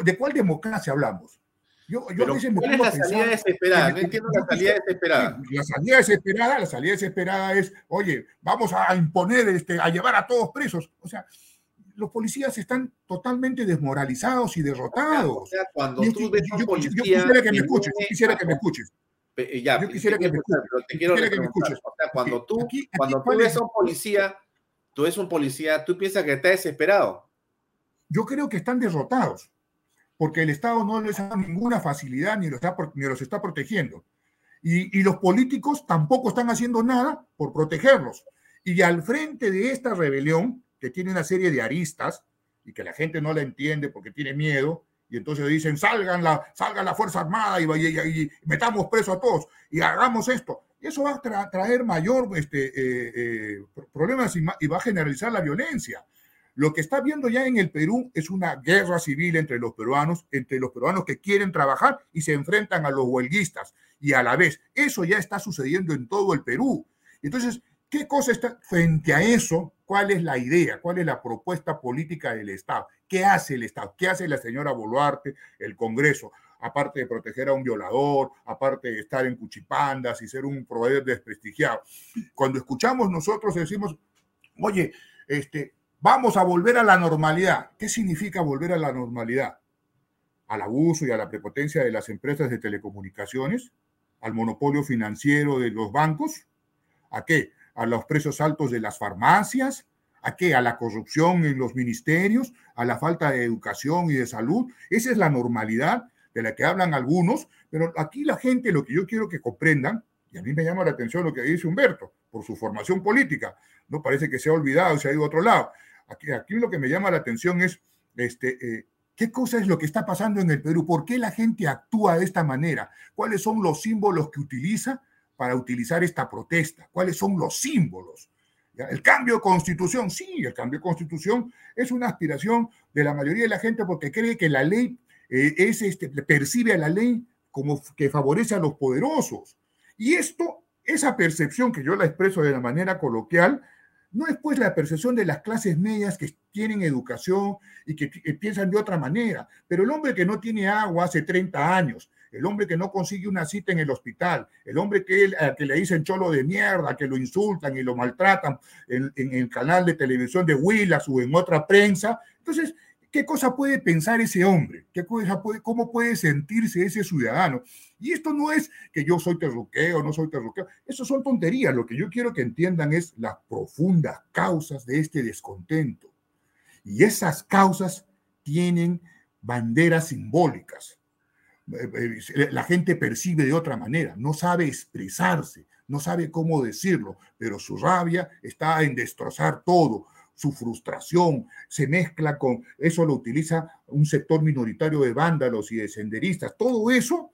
S16: ¿De cuál democracia hablamos?
S1: Yo, yo ¿cuál es la salida desesperada? No entiendo la salida desesperada.
S16: La salida desesperada, la salida desesperada es, oye, vamos a imponer, este, a llevar a todos presos. O sea, los policías están totalmente desmoralizados y derrotados. O sea, cuando tú ves policía... Yo quisiera que me escuches, yo quisiera que me escuches.
S1: Ya, yo quisiera que me escuches. Te quiero que me escuches. O sea, cuando tú, cuando tú ves a un policía, tú ves un policía, tú piensas que está desesperado.
S16: Yo creo que están derrotados porque el Estado no les da ninguna facilidad ni los está, ni los está protegiendo. Y, y, los políticos tampoco están haciendo nada por protegerlos. Y al frente de esta rebelión, que tiene una serie de aristas y que la gente no la entiende porque tiene miedo, y entonces dicen, salgan la, salgan la Fuerza Armada y, y, metamos preso a todos y hagamos esto. Eso va a traer mayor este, eh, eh, problemas y va a generalizar la violencia. Lo que está viendo ya en el Perú es una guerra civil entre los peruanos, entre los peruanos que quieren trabajar y se enfrentan a los huelguistas. Y a la vez, eso ya está sucediendo en todo el Perú. Entonces, ¿qué cosa está frente a eso? ¿Cuál es la idea? ¿Cuál es la propuesta política del Estado? ¿Qué hace el Estado? ¿Qué hace la señora Boluarte, el Congreso? Aparte de proteger a un violador, aparte de estar en cuchipandas y ser un proveedor desprestigiado. Cuando escuchamos nosotros decimos, oye, este, Vamos a volver a la normalidad. ¿Qué significa volver a la normalidad? Al abuso y a la prepotencia de las empresas de telecomunicaciones, al monopolio financiero de los bancos, ¿a qué? A los precios altos de las farmacias, ¿a qué? A la corrupción en los ministerios, a la falta de educación y de salud. Esa es la normalidad de la que hablan algunos, pero aquí la gente, lo que yo quiero que comprendan, y a mí me llama la atención lo que dice Humberto, por su formación política, no parece que se ha olvidado, se ha ido a otro lado. Aquí, lo que me llama la atención es, este, eh, ¿qué cosa es lo que está pasando en el Perú? ¿Por qué la gente actúa de esta manera? ¿Cuáles son los símbolos que utiliza para utilizar esta protesta? ¿Cuáles son los símbolos? El cambio de constitución, sí, el cambio de constitución es una aspiración de la mayoría de la gente porque cree que la ley eh, es, este, percibe a la ley como que favorece a los poderosos. Y esto, esa percepción que yo la expreso de la manera coloquial, no es pues la percepción de las clases medias que tienen educación y que, piensan de otra manera, pero el hombre que no tiene agua hace 30 años, el hombre que no consigue una cita en el hospital, el hombre que, que le dicen cholo de mierda, que lo insultan y lo maltratan en, en el canal de televisión de Willas o en otra prensa. Entonces, ¿Qué cosa puede pensar ese hombre? ¿Qué cosa puede, ¿Cómo puede sentirse ese ciudadano? Y esto no es que yo soy terruqueo, no soy terruqueo. Eso son tonterías. Lo que yo quiero que entiendan es las profundas causas de este descontento. Y esas causas tienen banderas simbólicas. Eh, eh, la gente percibe de otra manera, no sabe expresarse, no sabe cómo decirlo, pero su rabia está en destrozar todo, su frustración, se mezcla con, eso lo utiliza un sector minoritario de vándalos y de senderistas. Todo eso,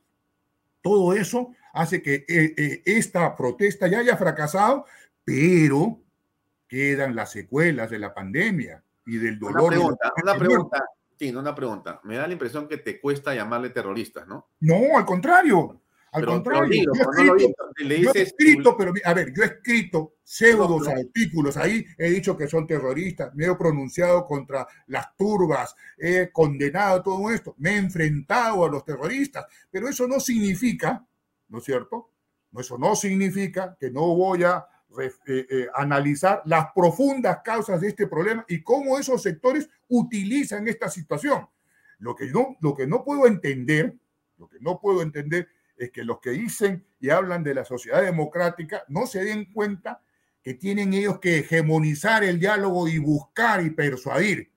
S16: todo eso hace que eh, eh, esta protesta ya haya fracasado, pero quedan las secuelas de la pandemia y del dolor.
S1: Una pregunta, una pregunta, sí, una pregunta. Me da la impresión que te cuesta llamarle terroristas, ¿no?
S16: No, al contrario. Al contrario, yo, he escrito, pero a ver, yo he escrito pseudos artículos ahí, he dicho que son terroristas, me he pronunciado contra las turbas, he condenado todo esto, me he enfrentado a los terroristas, pero eso no significa, ¿no es cierto? Eso no significa que no voy a eh, eh, analizar las profundas causas de este problema y cómo esos sectores utilizan esta situación. Lo que no, lo que no puedo entender, lo que no puedo entender es que los que dicen y hablan de la sociedad democrática no se den cuenta que tienen ellos que hegemonizar el diálogo y buscar y persuadir.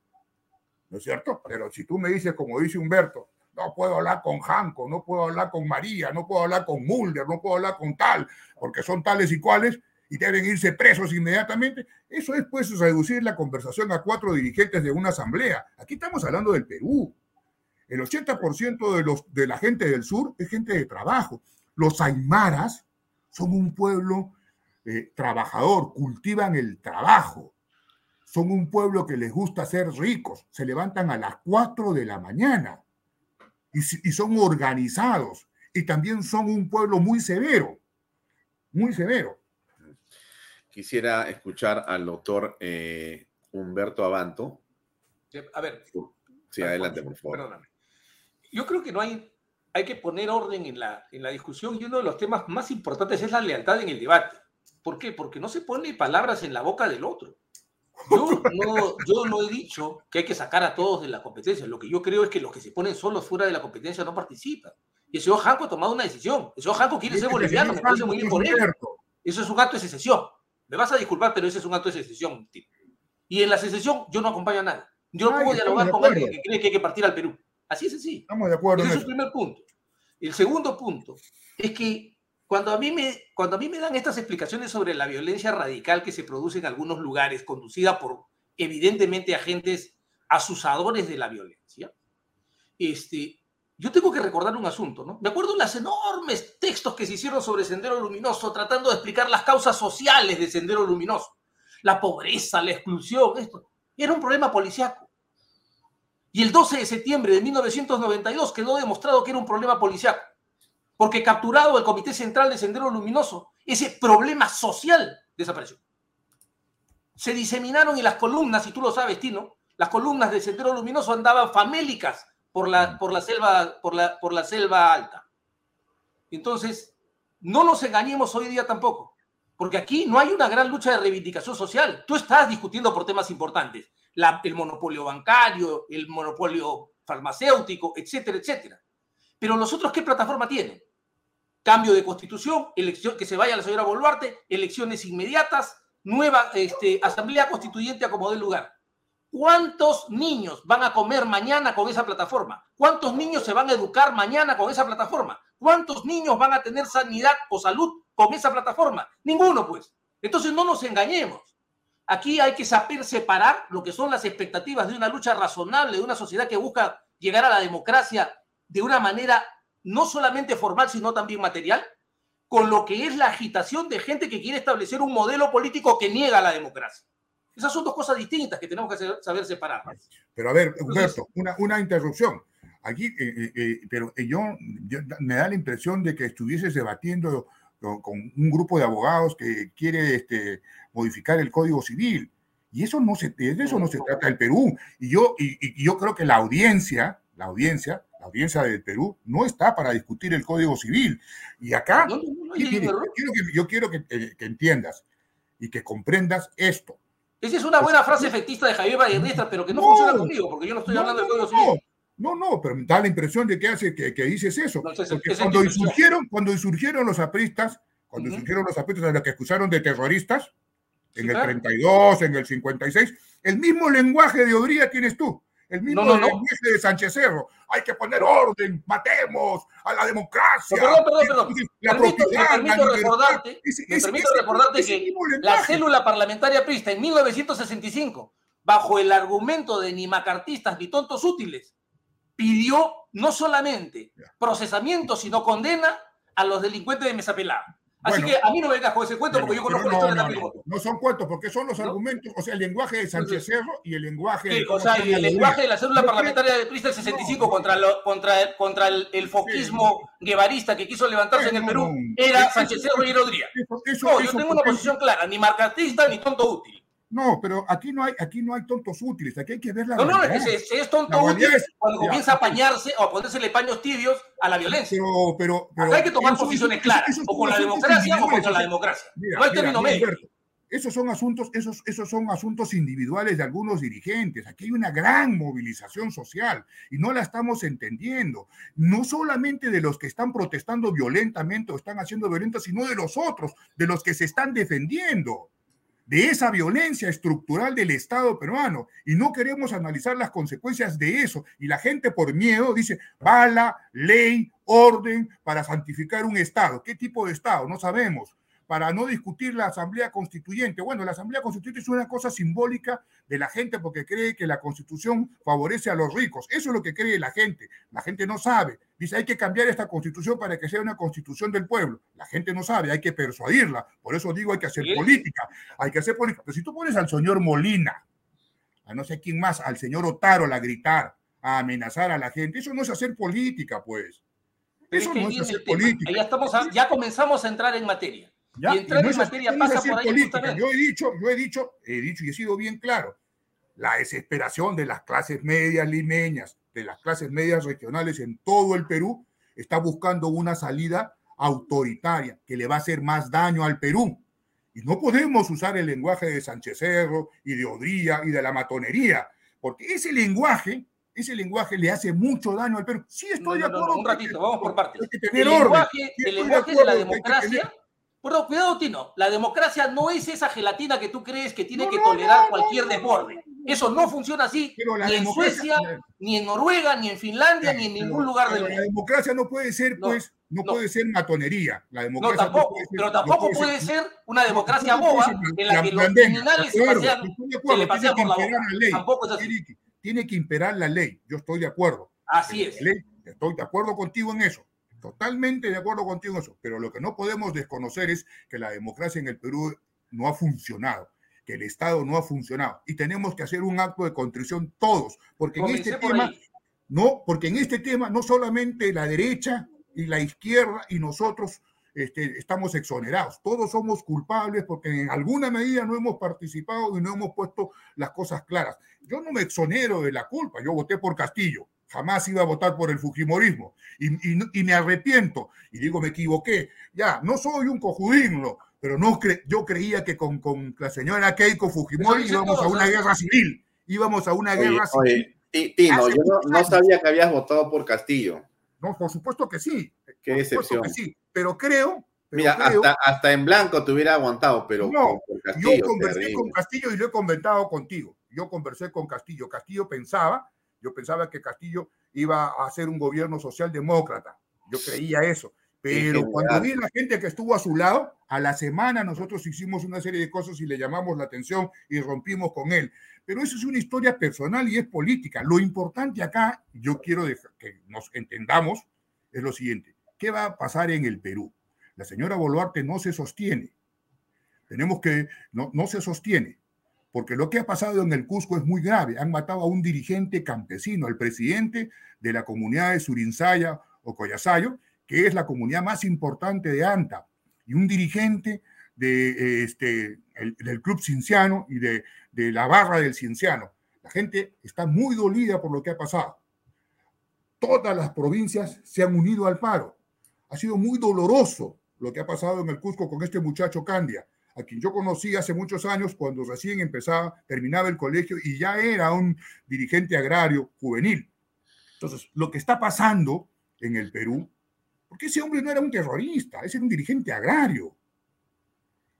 S16: ¿No es cierto? Pero si tú me dices, como dice Humberto, no puedo hablar con Janco, no puedo hablar con María, no puedo hablar con Mulder, no puedo hablar con tal, porque son tales y cuales y deben irse presos inmediatamente. Eso es pues reducir la conversación a cuatro dirigentes de una asamblea. Aquí estamos hablando del Perú. El 80% de, los, de la gente del sur es gente de trabajo. Los aymaras son un pueblo eh, trabajador, cultivan el trabajo. Son un pueblo que les gusta ser ricos. Se levantan a las 4 de la mañana y, y son organizados. Y también son un pueblo muy severo. muy severo.
S1: Quisiera escuchar al doctor eh, Humberto Abanto.
S15: A ver.
S1: Sí, adelante, por favor.
S15: Perdóname. Yo creo que no hay, hay que poner orden en la, en la discusión y uno de los temas más importantes es la lealtad en el debate. ¿Por qué? Porque no se pone palabras en la boca del otro. Yo no, yo no he dicho que hay que sacar a todos de la competencia. Lo que yo creo es que los que se ponen solos fuera de la competencia no participan. Y el señor Janco ha tomado una decisión. El señor Janco quiere ser boliviano, me parece muy bien por él. Eso es un acto de secesión. Me vas a disculpar, pero ese es un acto de secesión. Tío. Y en la secesión yo no acompaño a nadie. Yo no puedo dialogar con alguien que cree que hay que partir al Perú. Así es así.
S16: Estamos de acuerdo.
S15: Ese es el primer punto. El segundo punto es que cuando a, mí me, cuando a mí me dan estas explicaciones sobre la violencia radical que se produce en algunos lugares, conducida por evidentemente agentes asusadores de la violencia, este, yo tengo que recordar un asunto, ¿no? Me acuerdo de los enormes textos que se hicieron sobre Sendero Luminoso, tratando de explicar las causas sociales de Sendero Luminoso. La pobreza, la exclusión, esto. Era un problema policiaco. Y el 12 de septiembre de 1992 quedó demostrado que era un problema policiaco. Porque capturado el Comité Central de Sendero Luminoso, ese problema social desapareció. Se diseminaron y las columnas, y tú lo sabes, Tino, las columnas de Sendero Luminoso andaban famélicas por la, por la, selva, por la, por la selva alta. Entonces, no nos engañemos hoy día tampoco, porque aquí no hay una gran lucha de reivindicación social. Tú estás discutiendo por temas importantes, el monopolio bancario, el monopolio farmacéutico, etcétera, etcétera. Pero los otros, ¿qué plataforma tienen? Cambio de constitución, elección, que se vaya la señora Boluarte, elecciones inmediatas, nueva este, asamblea constituyente a como dé lugar. ¿Cuántos niños van a comer mañana con esa plataforma? ¿Cuántos niños se van a educar mañana con esa plataforma? ¿Cuántos niños van a tener sanidad o salud con esa plataforma? Ninguno, pues. Entonces no nos engañemos. Aquí hay que saber separar lo que son las expectativas de una lucha razonable, de una sociedad que busca llegar a la democracia de una manera no solamente formal, sino también material, con lo que es la agitación de gente que quiere establecer un modelo político que niega la democracia. Esas son dos cosas distintas que tenemos que saber separar.
S16: Pero a ver, Humberto, una, una interrupción. Aquí, eh, eh, eh, pero yo, yo, me da la impresión de que estuvieses debatiendo con, con un grupo de abogados que quiere este, modificar el Código Civil. Y eso no se, de eso no se trata el Perú. Y yo, y, y yo creo que la audiencia, la audiencia, la audiencia del Perú no está para discutir el Código Civil. Y acá,
S15: No, no, no, no,
S16: yo, quiero, yo quiero que, yo quiero que, eh, que entiendas y que comprendas esto.
S15: Esa es una buena frase efectista de Javier Valledestra, pero que no, funciona conmigo, porque yo no estoy hablando del Código
S16: no,
S15: Civil.
S16: No, no, pero me da la impresión de que, hace, que, que dices eso.
S15: No,
S16: Porque cuando insurgieron, cuando insurgieron los apristas, cuando
S15: Ujú.
S16: insurgieron los apristas a los que acusaron de terroristas, en
S15: Sí,
S16: el
S15: claro.
S16: 32, en el 56, el mismo lenguaje de Odría tienes tú. El mismo
S15: No, no,
S16: lenguaje de Sánchez Cerro. Hay que poner orden, matemos a la democracia.
S15: Perdón, perdón, perdón.
S16: La
S15: Permito- me permito
S16: la
S15: recordarte,
S16: Ese-
S15: me permito
S16: ese-
S15: recordarte que la célula parlamentaria prista en 1965, bajo el argumento de ni macartistas ni tontos útiles, pidió no solamente procesamiento, sino condena a los delincuentes de mesa pelada. Así
S16: Bueno.
S15: que a mí no me vengas con ese cuento porque yo conozco la
S16: no,
S15: historia
S16: no,
S15: también.
S16: no, no son cuentos, porque son los argumentos, o sea, el lenguaje de Sánchez Cerro y el lenguaje
S15: Sí,
S16: de
S15: o
S16: ¿cómo
S15: sea, el lenguaje de la célula parlamentaria de Prista del 65 contra, lo- contra, el- contra el, el foquismo guevarista que quiso levantarse en el Perú era Sánchez Cerro y
S16: eso-
S15: No, yo tengo una posición clara, ni marcatista ni tonto útil.
S16: No, pero aquí no hay, aquí no hay tontos útiles, aquí hay que ver la
S15: No, no, es que
S16: realidad.
S15: se es tonto útil
S16: realidad es-
S15: cuando comienza a apañarse o a ponérsele paños tibios a la violencia.
S16: Pero, pero, pero
S15: Acá hay que tomar posiciones claras, o con la democracia o contra la democracia.
S16: Mira,
S15: no hay
S16: mira,
S15: término medio.
S16: Esos son asuntos, esos, esos son asuntos individuales de algunos dirigentes. Aquí hay una gran movilización social y no la estamos entendiendo. No solamente de los que están protestando violentamente o están haciendo violento, sino de los otros, de los que se están defendiendo de esa violencia estructural del Estado peruano y no queremos analizar las consecuencias de eso. Y la gente por miedo dice, bala, ley, orden para santificar un Estado. ¿Qué tipo de Estado? No sabemos. Para no discutir la Asamblea Constituyente. Bueno, la Asamblea Constituyente es una cosa simbólica de la gente porque cree que la Constitución favorece a los ricos. Eso es lo que cree la gente. La gente no sabe. Dice, hay que cambiar esta Constitución para que sea una Constitución del pueblo. La gente no sabe, hay que persuadirla. Por eso digo, hay que hacer
S15: Sí.
S16: política. Hay que hacer política. Pero si tú pones al señor Molina, a no sé quién más, al señor Otaro a gritar, a amenazar a la gente, eso no es hacer política, pues.
S15: Pero
S16: Eso
S15: es que
S16: no es hacer política.
S15: Ya, estamos a- ya comenzamos a entrar en materia.
S16: ¿Ya?
S15: Y entrar
S16: no
S15: en materia
S16: no
S15: pasa por ahí
S16: política. Yo he dicho, yo he dicho, he dicho y he sido bien claro. La desesperación de las clases medias limeñas, de las clases medias regionales en todo el Perú, está buscando una salida autoritaria que le va a hacer más daño al Perú. Y no podemos usar el lenguaje de Sánchez Cerro y de Odría y de la matonería, porque ese lenguaje, ese lenguaje le hace mucho daño al Perú. Sí, estoy
S15: No,
S16: de
S15: no, no,
S16: acuerdo.
S15: un ratito, vamos por partes. El lenguaje, el lenguaje de la
S16: acuerdo,
S15: democracia. Pero cuidado, Tino, la democracia no es esa gelatina que tú crees que tiene
S16: No,
S15: que
S16: no,
S15: tolerar
S16: no,
S15: cualquier
S16: no,
S15: desborde. Eso no funciona así,
S16: Pero la
S15: ni en Suecia, ni en Noruega, ni en Finlandia, ni en ningún lugar del
S16: Pero la
S15: mundo.
S16: democracia no puede ser, pues, no, puede ser matonería. La
S15: No,
S16: democracia
S15: tampoco,
S16: puede ser-
S15: pero
S16: no
S15: tampoco
S16: puede
S15: puede ser una
S16: no,
S15: democracia
S16: no
S15: boba
S16: ser
S15: en la que los criminales
S16: de
S15: se pasean, se le por la
S16: imperar
S15: boca.
S16: la ley.
S15: Tampoco es así.
S16: Tiene que, tiene que imperar la ley. Yo estoy de acuerdo.
S15: Así
S16: La
S15: es.
S16: ley, estoy de acuerdo contigo en eso. Totalmente de acuerdo contigo en eso. Pero lo que no podemos desconocer es que la democracia en el Perú no ha funcionado, que el Estado no ha funcionado. Y tenemos que hacer un acto de contrición todos, porque en este
S15: por
S16: tema,
S15: ahí.
S16: no, porque en este tema no solamente la derecha y la izquierda y nosotros este, estamos exonerados, todos somos culpables porque en alguna medida no hemos participado y no hemos puesto las cosas claras. Yo no me exonero de la culpa, yo voté por Castillo, jamás iba a votar por el Fujimorismo y, y no- y me arrepiento y digo, me equivoqué, ya, no soy un cojudinlo, pero no cre- yo creía que con, con la señora Keiko Fujimori íbamos a
S15: todo,
S16: una
S15: ¿no?
S16: guerra civil, íbamos a una
S1: Oye,
S16: guerra
S1: oye,
S16: civil.
S1: Tino,
S16: Hace
S1: yo no, no sabía que habías votado por Castillo.
S16: No, por supuesto que sí.
S1: Qué
S16: que sí. Pero creo. pero
S1: Mira,
S16: creo-
S1: hasta, hasta en blanco te hubiera aguantado, pero
S16: No,
S1: con, con
S16: yo
S1: Castillo,
S16: conversé
S1: terrible.
S16: con Castillo y lo he comentado contigo. Yo conversé con Castillo. Castillo pensaba, yo pensaba que Castillo iba a hacer un gobierno socialdemócrata. Yo creía eso. Pero cuando vi la gente que estuvo a su lado, a la semana nosotros hicimos una serie de cosas y le llamamos la atención y rompimos con él. Pero eso es una historia personal y es política. Lo importante acá, yo quiero que nos entendamos, es lo siguiente. ¿Qué va a pasar en el Perú? La señora Boluarte no se sostiene. Tenemos que, no, no se sostiene, porque lo que ha pasado en el Cusco es muy grave. Han matado a un dirigente campesino, al presidente de la comunidad de Surinsaya o Coyasayo, que es la comunidad más importante de Anta, y un dirigente eh, este, el- del Club Cienciano y de, de la barra del Cienciano. La gente está muy dolida por lo que ha pasado. Todas las provincias se han unido al paro. Ha sido muy doloroso lo que ha pasado en el Cusco con este muchacho Candia, a quien yo conocí hace muchos años cuando recién empezaba, terminaba el colegio y ya era un dirigente agrario juvenil. Entonces, lo que está pasando en el Perú, porque ese hombre no era un terrorista, ese era un dirigente agrario.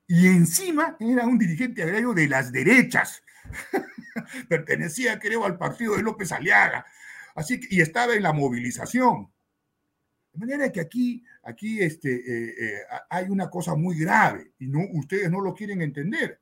S16: Y encima era un dirigente agrario de las derechas. Pertenecía, creo, al partido de López Aliaga. Así que, y estaba en la movilización. De manera que aquí, aquí este, eh, eh, hay una cosa muy grave y no, ustedes no lo quieren entender.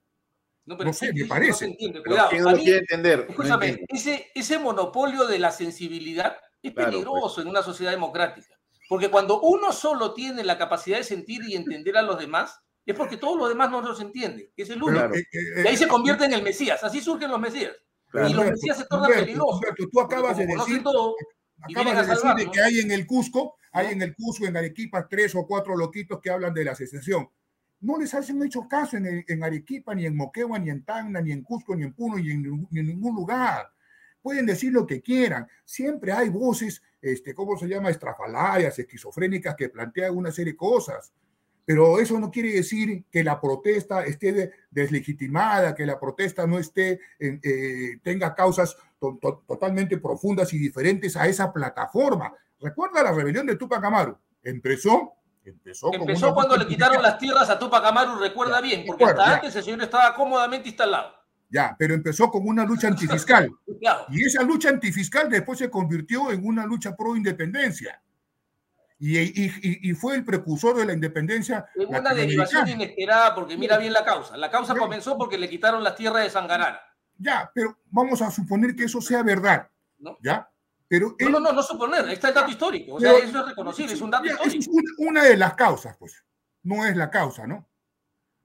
S15: No, pero
S16: No sé,
S15: sí,
S16: me
S15: No
S16: parece.
S15: se entiende, cuidado.
S1: ¿quién
S15: A
S1: no lo
S15: mí-
S1: quiere entender? No
S15: Escúchame, ese, ese monopolio de la sensibilidad es
S1: Claro,
S15: peligroso
S1: pues.
S15: en una sociedad democrática. Porque cuando uno solo tiene la capacidad de sentir y entender a los demás, es porque todos los demás no los entienden, es el único.
S16: Eh, eh,
S15: y ahí se convierte en el Mesías. Así surgen los Mesías.
S1: Claro.
S15: y los Mesías se tornan
S16: Humberto,
S15: peligrosos.
S16: Humberto, tú acabas de decir,
S15: todo,
S16: acabas de decir que hay en el Cusco, hay en el Cusco, en Arequipa, tres o cuatro loquitos que hablan de la secesión. No les hacen hecho caso en, el- en Arequipa, ni en Moquegua, ni en Tacna, ni en Cusco, ni en Puno, ni en, ningún- ni en ningún lugar. Pueden decir lo que quieran. Siempre hay voces, este, ¿cómo se llama? Estrafalarias, esquizofrénicas que plantean una serie de cosas. Pero eso no quiere decir que la protesta esté de- deslegitimada, que la protesta no esté, eh, tenga causas to- to- totalmente profundas y diferentes a esa plataforma. Recuerda la rebelión de Tupac Amaru. Empezó, empezó,
S15: Empezó cuando le quitaron
S16: antifical.
S15: las tierras a Tupac Amaru, recuerda bien, porque
S16: recuerdo,
S15: hasta
S16: ya.
S15: antes el señor estaba cómodamente instalado.
S16: Ya, pero empezó con una lucha antifiscal.
S15: Claro.
S16: Y esa lucha antifiscal después se convirtió en una lucha pro independencia. Y, y- y- y fue el precursor de la independencia.
S15: En una derivación inesperada, porque mira bien la causa. La causa
S16: Ya.
S15: comenzó porque le quitaron las tierras de Sangarana.
S16: Ya, pero vamos a suponer que eso sea verdad.
S15: ¿No?
S16: ¿Ya? Pero
S15: No,
S16: él-
S15: no, no, no suponer, ahí está el dato histórico. O sea,
S16: Pero-
S15: eso es reconocible, es un dato
S16: Ya, eso es
S15: histórico.
S16: una, una de las causas, pues. No es la causa, ¿no?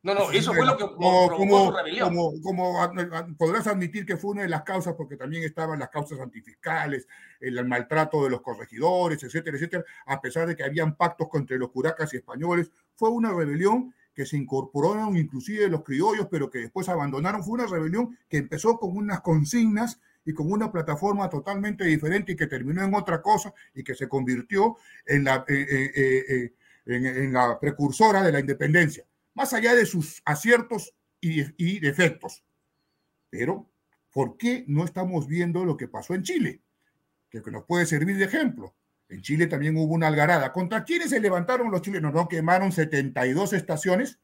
S15: No, no, eso fue lo que
S16: como,
S15: provocó
S16: como,
S15: su rebelión.
S16: como, como podrás admitir que fue una de las causas, porque también estaban las causas antifiscales, el maltrato de los corregidores, etcétera, etcétera, a pesar de que habían pactos contra los curacas y españoles, fue una rebelión que se incorporaron inclusive los criollos, pero que después abandonaron. Fue una rebelión que empezó con unas consignas y con una plataforma totalmente diferente y que terminó en otra cosa y que se convirtió en la, eh, eh, eh, en, la precursora de la independencia, más allá de sus aciertos y, defectos. Pero, ¿por qué no estamos viendo lo que pasó en Chile? Que nos puede servir de ejemplo. En Chile también hubo una algarada. ¿Contra quiénes se levantaron los chilenos? No quemaron 72 estaciones,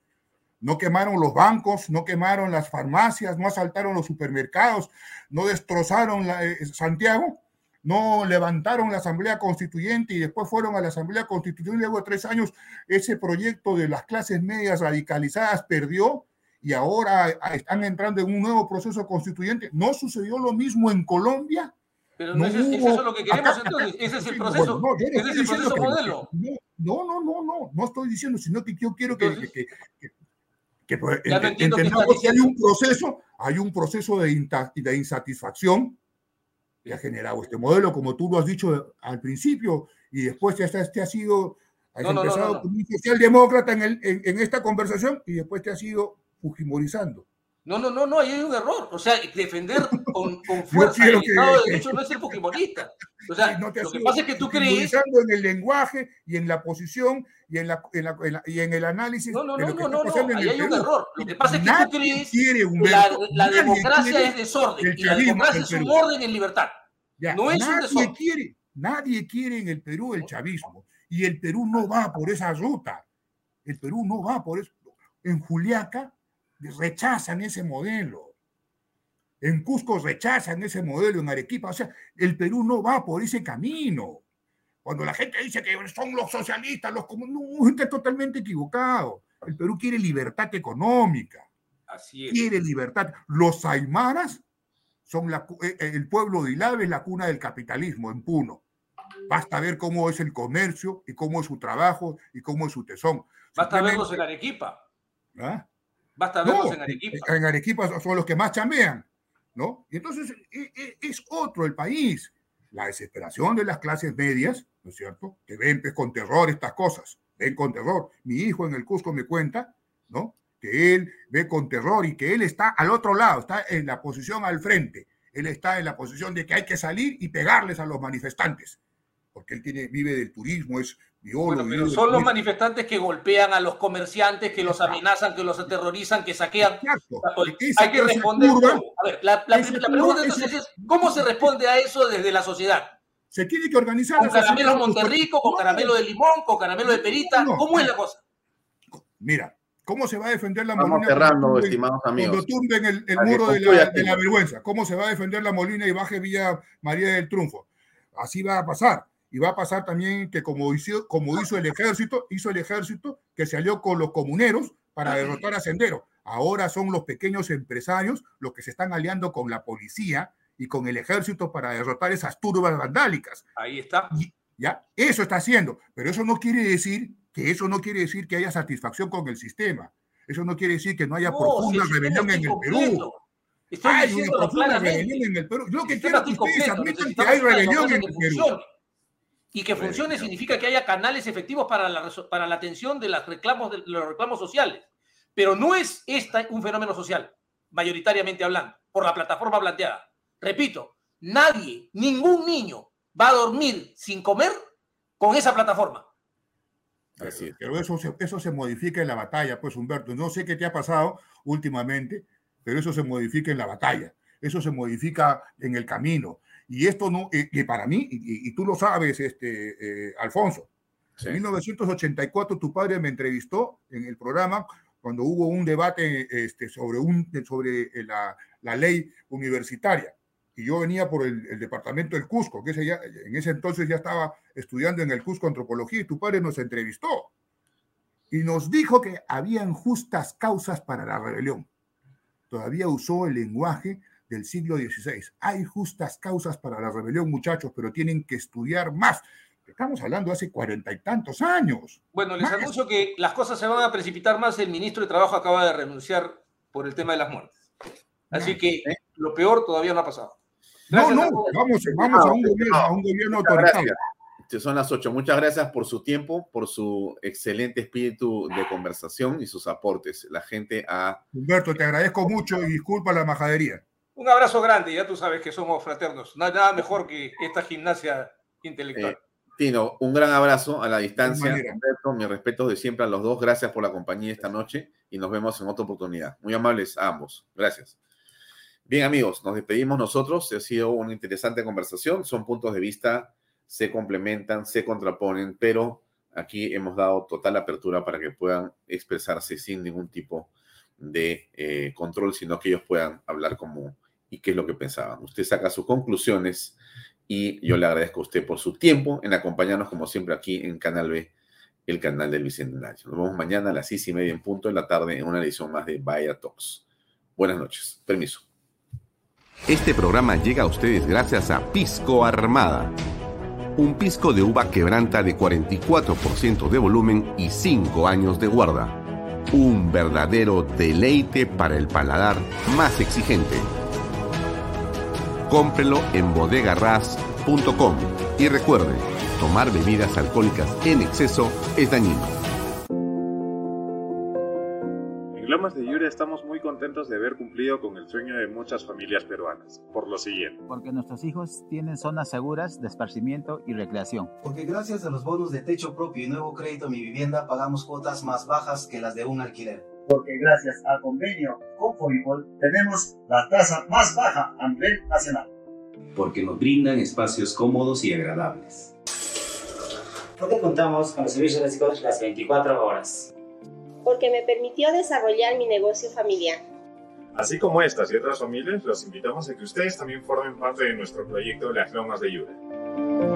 S16: no quemaron los bancos, no quemaron las farmacias, no asaltaron los supermercados, no destrozaron eh, Santiago, no levantaron la Asamblea Constituyente y después fueron a la Asamblea Constituyente. Luego de tres años, ese proyecto de las clases medias radicalizadas perdió y ahora están entrando en un nuevo proceso constituyente. ¿No sucedió lo mismo en Colombia?
S15: Pero no, no es, ¿es, eso lo que queremos acá, entonces, ese es el proceso,
S16: bueno, no,
S15: ese es el proceso
S16: que,
S15: modelo.
S16: No, no, no, no, no estoy diciendo, sino que yo quiero que,
S15: Entonces,
S16: que, que, pues, entendamos que hay un proceso, hay un proceso de, de insatisfacción que ha generado este modelo, como tú lo has dicho al principio, y después ya este ha sido, has
S15: No, no, no,
S16: empezado
S15: no, no.
S16: como un socialdemócrata en, el, en, en esta conversación y después te has ido fujimorizando.
S15: No, no, no, no, ahí hay un error. O sea, defender con, con fuerza el
S16: que-
S15: Estado de
S16: que-
S15: Derecho no es ser fujimorista. O sea,
S16: no
S15: lo que pasa es que tú crees...
S16: en el lenguaje y en la posición y en, la, en la- en la- y en el análisis
S15: No, no,
S16: de
S15: no, no, no, no, ahí hay un
S16: Perú.
S15: error. Lo que pasa es que
S16: Nadie
S15: tú crees
S16: quiere,
S15: que la, democracia es desorden
S16: el
S15: y la
S16: chavismo
S15: democracia es un orden en libertad.
S16: Ya,
S15: No es un
S16: nadie
S15: desorden.
S16: quiere, nadie quiere en el Perú el chavismo y el Perú no va por esa ruta. El Perú no va por eso. En Juliaca rechazan ese modelo. En Cusco rechazan ese modelo, en Arequipa. O sea, el Perú no va por ese camino. Cuando la gente dice que son los socialistas, los comunistas, no, está totalmente equivocado. El Perú quiere libertad económica
S15: Así es.
S16: quiere libertad. Los aymaras son la cu- eh, el pueblo de Ilave, es la cuna del capitalismo en Puno. Basta ver cómo es el comercio y cómo es su trabajo y cómo es su tesón.
S15: Basta verlos en Arequipa.
S16: ¿Ah?
S15: Basta
S16: No,
S15: verlos en Arequipa.
S16: en Arequipa son- los que más chamean, ¿no? Y entonces e- e- es otro el país. La desesperación de las clases medias, ¿no es cierto? Que ven pues, con terror estas cosas, ven con terror. Mi hijo en el Cusco me cuenta, ¿no? Que él ve con terror y que él está al otro lado, está en la posición al frente. Él está en la posición de que hay que salir y pegarles a los manifestantes, porque él tiene, vive del turismo, es
S15: Bueno, pero son los
S16: turismo.
S15: manifestantes que golpean a los comerciantes, que los amenazan, que los aterrorizan, que saquean.
S16: Esa
S15: Hay que responder. A ver, la, pregunta entonces es: ¿cómo se responde a eso desde la sociedad?
S16: Se tiene que organizar.
S15: ¿Con caramelo Monterrico, con caramelo de limón, con caramelo de perita?
S16: No,
S15: ¿Cómo es la cosa?
S16: Mira, ¿cómo se va a defender la
S1: Vamos
S16: Molina
S1: cerrando,
S16: cuando tumben-
S1: estimados amigos.
S16: Cuando tumben el, muro de la, de la
S1: aquí.
S16: vergüenza? ¿Cómo se va a defender la Molina y baje Villa María del Triunfo? Así va a pasar. Y va a pasar también que como hizo, como hizo el ejército, hizo el ejército que se alió con los comuneros para derrotar a Sendero. Ahora son los pequeños empresarios los que se están aliando con la policía y con el ejército para derrotar esas turbas vandálicas.
S15: Ahí está.
S16: ¿Ya? Eso está haciendo, pero eso no quiere decir que eso no quiere decir que haya satisfacción con el sistema. Eso no quiere decir que no haya
S15: No,
S16: profunda
S15: si sistema
S16: rebelión en el Perú. Hay una profunda
S15: claramente.
S16: rebelión en el Perú. Yo lo que quiero es que ustedes admitan que hay rebelión en el Perú.
S15: funcione. Y que funcione significa que haya canales efectivos para la, para la atención de, las reclamos, de los reclamos sociales. Pero no es esta un fenómeno social, mayoritariamente hablando, por la plataforma planteada. Repito, nadie, ningún niño va a dormir sin comer con esa plataforma.
S16: Pero eso se, eso se modifica en la batalla, pues Humberto. No sé qué te ha pasado últimamente, pero eso se modifica en la batalla. Eso se modifica en el camino. Y esto no, eh, que para mí, y, y tú lo sabes, este, eh, Alfonso, en 1984 tu padre me entrevistó en el programa cuando hubo un debate este, sobre, un, sobre eh, la, la ley universitaria. Y yo venía por el, el departamento del Cusco, que ese ya, en ese entonces ya estaba estudiando en el Cusco antropología y tu padre nos entrevistó y nos dijo que habían justas causas para la rebelión. Todavía usó el lenguaje del siglo XVI. Hay justas causas para la rebelión, muchachos, pero tienen que estudiar más. Estamos hablando hace cuarenta y tantos años.
S15: Bueno, les
S16: Más.
S15: anuncio que las cosas se van a precipitar más. El ministro de Trabajo acaba de renunciar por el tema de las muertes. Así que lo peor todavía no ha pasado.
S16: No,
S15: Gracias
S16: no, vamos, vamos a un gobierno, a un gobierno autoritario.
S1: son las 8. Muchas gracias por su tiempo, por su excelente espíritu de conversación y sus aportes. La gente ha...
S16: Humberto, te agradezco mucho y disculpa la majadería.
S15: Un abrazo grande, ya tú sabes que somos fraternos. No hay nada mejor que esta gimnasia intelectual.
S1: Eh, Tino, un gran abrazo a la distancia. Humberto, mi respeto de siempre a los dos. Gracias por la compañía esta noche y nos vemos en otra oportunidad. Muy amables a ambos. Gracias. Bien, amigos, nos despedimos nosotros. Ha sido una interesante conversación. Son puntos de vista, se complementan, se contraponen, pero aquí hemos dado total apertura para que puedan expresarse sin ningún tipo de eh, control, sino que ellos puedan hablar como y qué es lo que pensaban. Usted saca sus conclusiones y yo le agradezco a usted por su tiempo en acompañarnos como siempre aquí en Canal B, el canal del Bicentenario. Nos vemos mañana a las seis y media en punto de la tarde en una edición más de Vaya Talks. Buenas noches. Permiso.
S17: Este programa llega a ustedes gracias a Pisco Armada. Un pisco de uva quebranta de 44% de volumen y 5 años de guarda. Un verdadero deleite para el paladar más exigente. Cómprelo en bodegarras.com y recuerde, tomar bebidas alcohólicas en exceso es dañino.
S18: En Lomas de Yura estamos muy contentos de haber cumplido con el sueño de muchas familias peruanas, por lo siguiente.
S9: Porque nuestros hijos tienen zonas seguras de esparcimiento y recreación.
S4: Porque gracias a los bonos de techo propio y nuevo crédito Mi Vivienda pagamos cuotas más bajas que las de un alquiler.
S12: Porque gracias al convenio con Fovipol tenemos la tasa más baja a nivel nacional.
S19: Porque nos brindan espacios cómodos y agradables.
S20: Porque contamos con los servicios básicos las 24 horas
S21: porque me permitió desarrollar mi negocio familiar.
S18: Así como estas y otras familias, los invitamos a que ustedes también formen parte de nuestro proyecto Las Lomas de Yura.